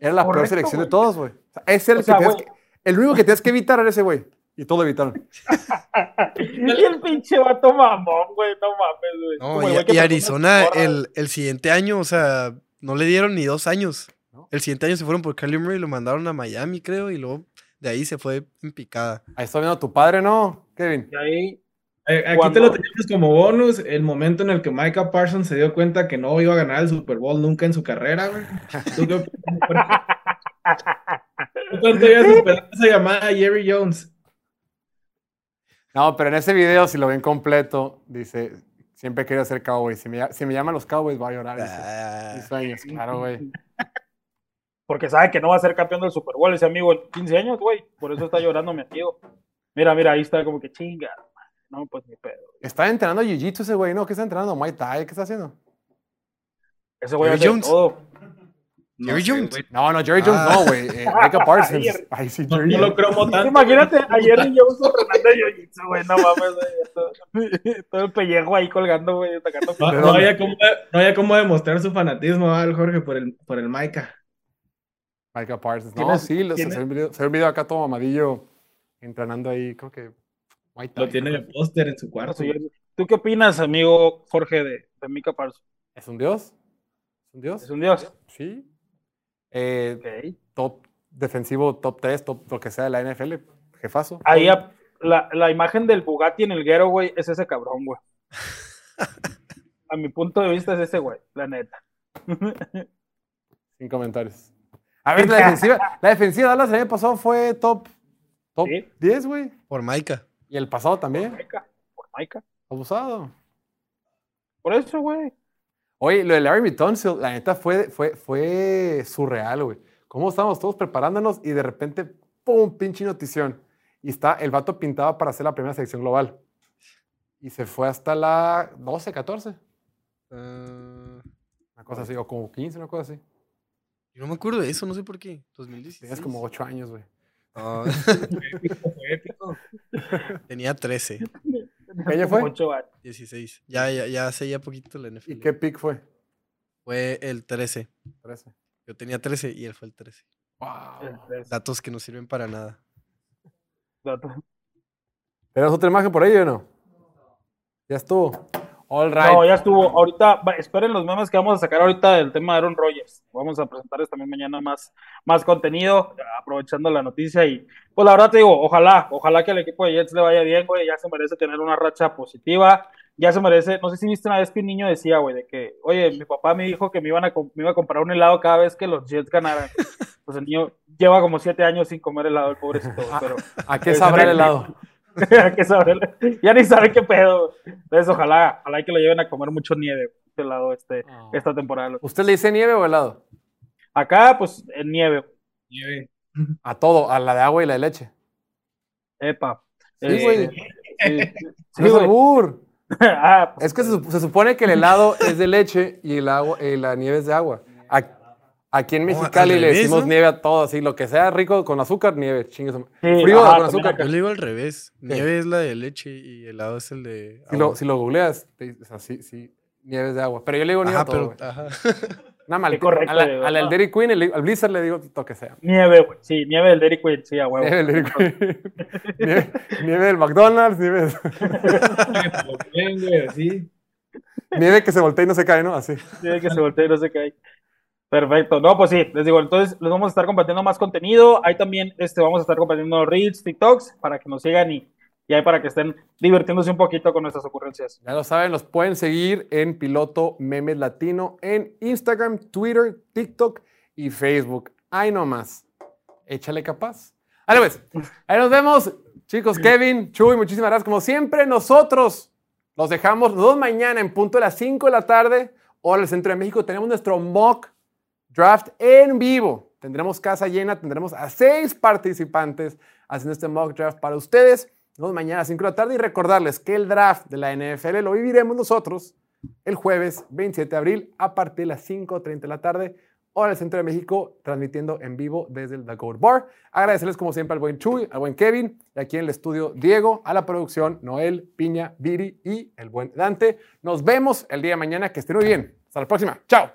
Era la peor selección de todos, güey. O sea, ese era el O sea, que- El único que tenías que evitar era ese, güey. Y todo lo evitaron. Y el pinche vato mamón, güey, no mames, güey. No, y, güey y Arizona, el, el siguiente año, o sea, no le dieron ni dos años. ¿No? El siguiente año se fueron por Kyler Murray y lo mandaron a Miami, creo, y luego de ahí se fue en picada. Ahí está viendo a tu padre, ¿no, Kevin? Y ahí, Eh, aquí te lo teníamos como bonus, el momento en el que Micah Parsons se dio cuenta que no iba a ganar el Super Bowl nunca en su carrera, güey. ¿Tú qué opinas? ¿Tú cuánto habías esperado esa llamada a Jerry Jones? No, pero en ese video, si lo ven completo, dice, siempre quiero ser cowboy. Si me, si me llaman los cowboys, voy a llorar. dice. Ah, Mis sueños, claro, güey. porque sabe que no va a ser campeón del Super Bowl ese amigo en 15 años, güey. Por eso está llorando mi amigo. Mira, mira, ahí está como que chinga. No, pues ni pedo. Está entrenando jiu-jitsu ese güey, ¿no? ¿Qué está entrenando? Muay Thai, ¿qué está haciendo? Ese güey Jerry hace Jones. todo. No Jerry sé, Jones. No, no, Jerry Jones Ah. no, güey. Eh, Micah Parsons. Ayer. Ay, sí, Jerry no lo cromo tanto. Imagínate a Jerry Jones entrenando de Jiu-Jitsu, güey, no mames, güey. Todo, todo el pellejo ahí colgando, güey, atacando. No, no había cómo, no había cómo demostrar su fanatismo al Jorge por el, por el Maika. Micah Parsons. No, ¿Tienes- sí, lo- se se ve un video acá todo mamadillo entrenando ahí, creo que. White Lo Tie, tiene de póster en su cuarto. ¿Tú qué opinas, amigo Jorge, de, de Mika Parsons? ¿Es un dios? ¿Es un dios? ¿Es un dios? Sí. Eh, top defensivo, top 3, top lo que sea de la NFL. Jefazo. Ahí a- la, la imagen del Bugatti en el guero, güey, es ese cabrón, güey. A mi punto de vista es ese, güey, la neta. Sin comentarios. A ver, la defensiva, la defensiva de Dallas el año pasado fue top, top Sí. 10, güey. Por Maika. Y el pasado también. Maika, por Maika. Abusado. Por eso, güey. Oye, lo de Larry Tunsil, la neta fue, fue, fue surreal, güey. Cómo estábamos todos preparándonos y de repente, ¡pum! Pinche notición. Y está el vato pintado para hacer la primera selección global. Y se fue hasta la 12, 14. Ah, Una cosa así, o como 15, una cosa así. yo no me acuerdo de eso, no sé por qué. 2016. Tenías como 8 años, güey. Fue épico. tenía 13, ¿Qué año fue? Ocho años. 16. Ya, ya, ya hace ya poquito la NFL. ¿Y qué pick fue? Fue el 13. 13. Yo tenía 13 y él fue el 13. Wow. Datos que no sirven para nada. ¿Tenemos otra imagen por ahí o no? Ya estuvo. All right. No, ya estuvo. Ahorita, esperen los memes que vamos a sacar ahorita del tema de Aaron Rodgers. Vamos a presentarles también mañana más, más contenido, aprovechando la noticia. Y pues la verdad te digo, ojalá, ojalá que al equipo de Jets le vaya bien, güey. Ya se merece tener una racha positiva. Ya se merece, no sé si viste una vez que un niño decía, güey, de que, oye, mi papá me dijo que me, iban a, me iba a comprar un helado cada vez que los Jets ganaran. Pues el niño lleva como siete años sin comer helado, el pobrecito, pero ¿A qué sabrá el helado? que saber- ya ni sabe qué pedo. Entonces, ojalá, ojalá que lo lleven a comer mucho nieve, este lado, este, Ah. esta temporada. ¿Usted le dice nieve o helado? Acá, pues, en nieve. Nieve. A todo, a la de agua y la de leche. Epa. Sí, güey. sí, sí, albur. Ah, pues, Es que se, sup- se supone que el helado es de leche y, el agua, y la nieve es de agua. A- Aquí en No, Mexicali al le decimos ¿no? nieve a todo, así, lo que sea rico con azúcar, nieve, chingue su- Sí, Frío ajá, con azúcar. Yo le digo al revés. ¿Qué? Nieve es la de leche y helado es el de. Si lo, agua. si lo googleas, te o sea, sí, sí, nieve es de agua. Pero yo le digo nieve Ajá, a todo, pero. Ajá. Una maldita. correcto, a la- de a la-. Dairy Queen, el- al Blizzard le digo lo que sea. Nieve, güey. Sí, nieve del Dairy Queen, sí, a huevo. Nieve del Dairy Queen. nieve, nieve del McDonald's, nieve, así. nieve que se voltea y no se cae, ¿no? Así. Tiene que se voltee y no se cae. Perfecto. No, pues sí, les digo, entonces les vamos a estar compartiendo más contenido. Ahí también este, vamos a estar compartiendo Reels, TikToks, para que nos sigan y, y ahí para que estén divirtiéndose un poquito con nuestras ocurrencias. Ya lo saben, los pueden seguir en Piloto Memes Latino en Instagram, Twitter, TikTok y Facebook. Ahí nomás. Échale capaz. Vale, pues. Ahí nos vemos. Chicos, Kevin, Chuy, muchísimas gracias. Como siempre, nosotros los dejamos dos mañana en punto de las 5 de la tarde, hora del centro de México. Tenemos nuestro mock draft en vivo. Tendremos casa llena, tendremos a seis participantes haciendo este mock draft para ustedes. Nos vemos mañana a las 5 de la tarde y recordarles que el draft de la NFL lo viviremos nosotros el jueves 27 de abril a partir de las 5.30 de la tarde, hora del centro de México, transmitiendo en vivo desde el The Gold Bar. Agradecerles como siempre al buen Chuy, al buen Kevin, y aquí en el estudio Diego, a la producción Noel, Piña, Viri y el buen Dante. Nos vemos el día de mañana, que estén muy bien. Hasta la próxima. Chao.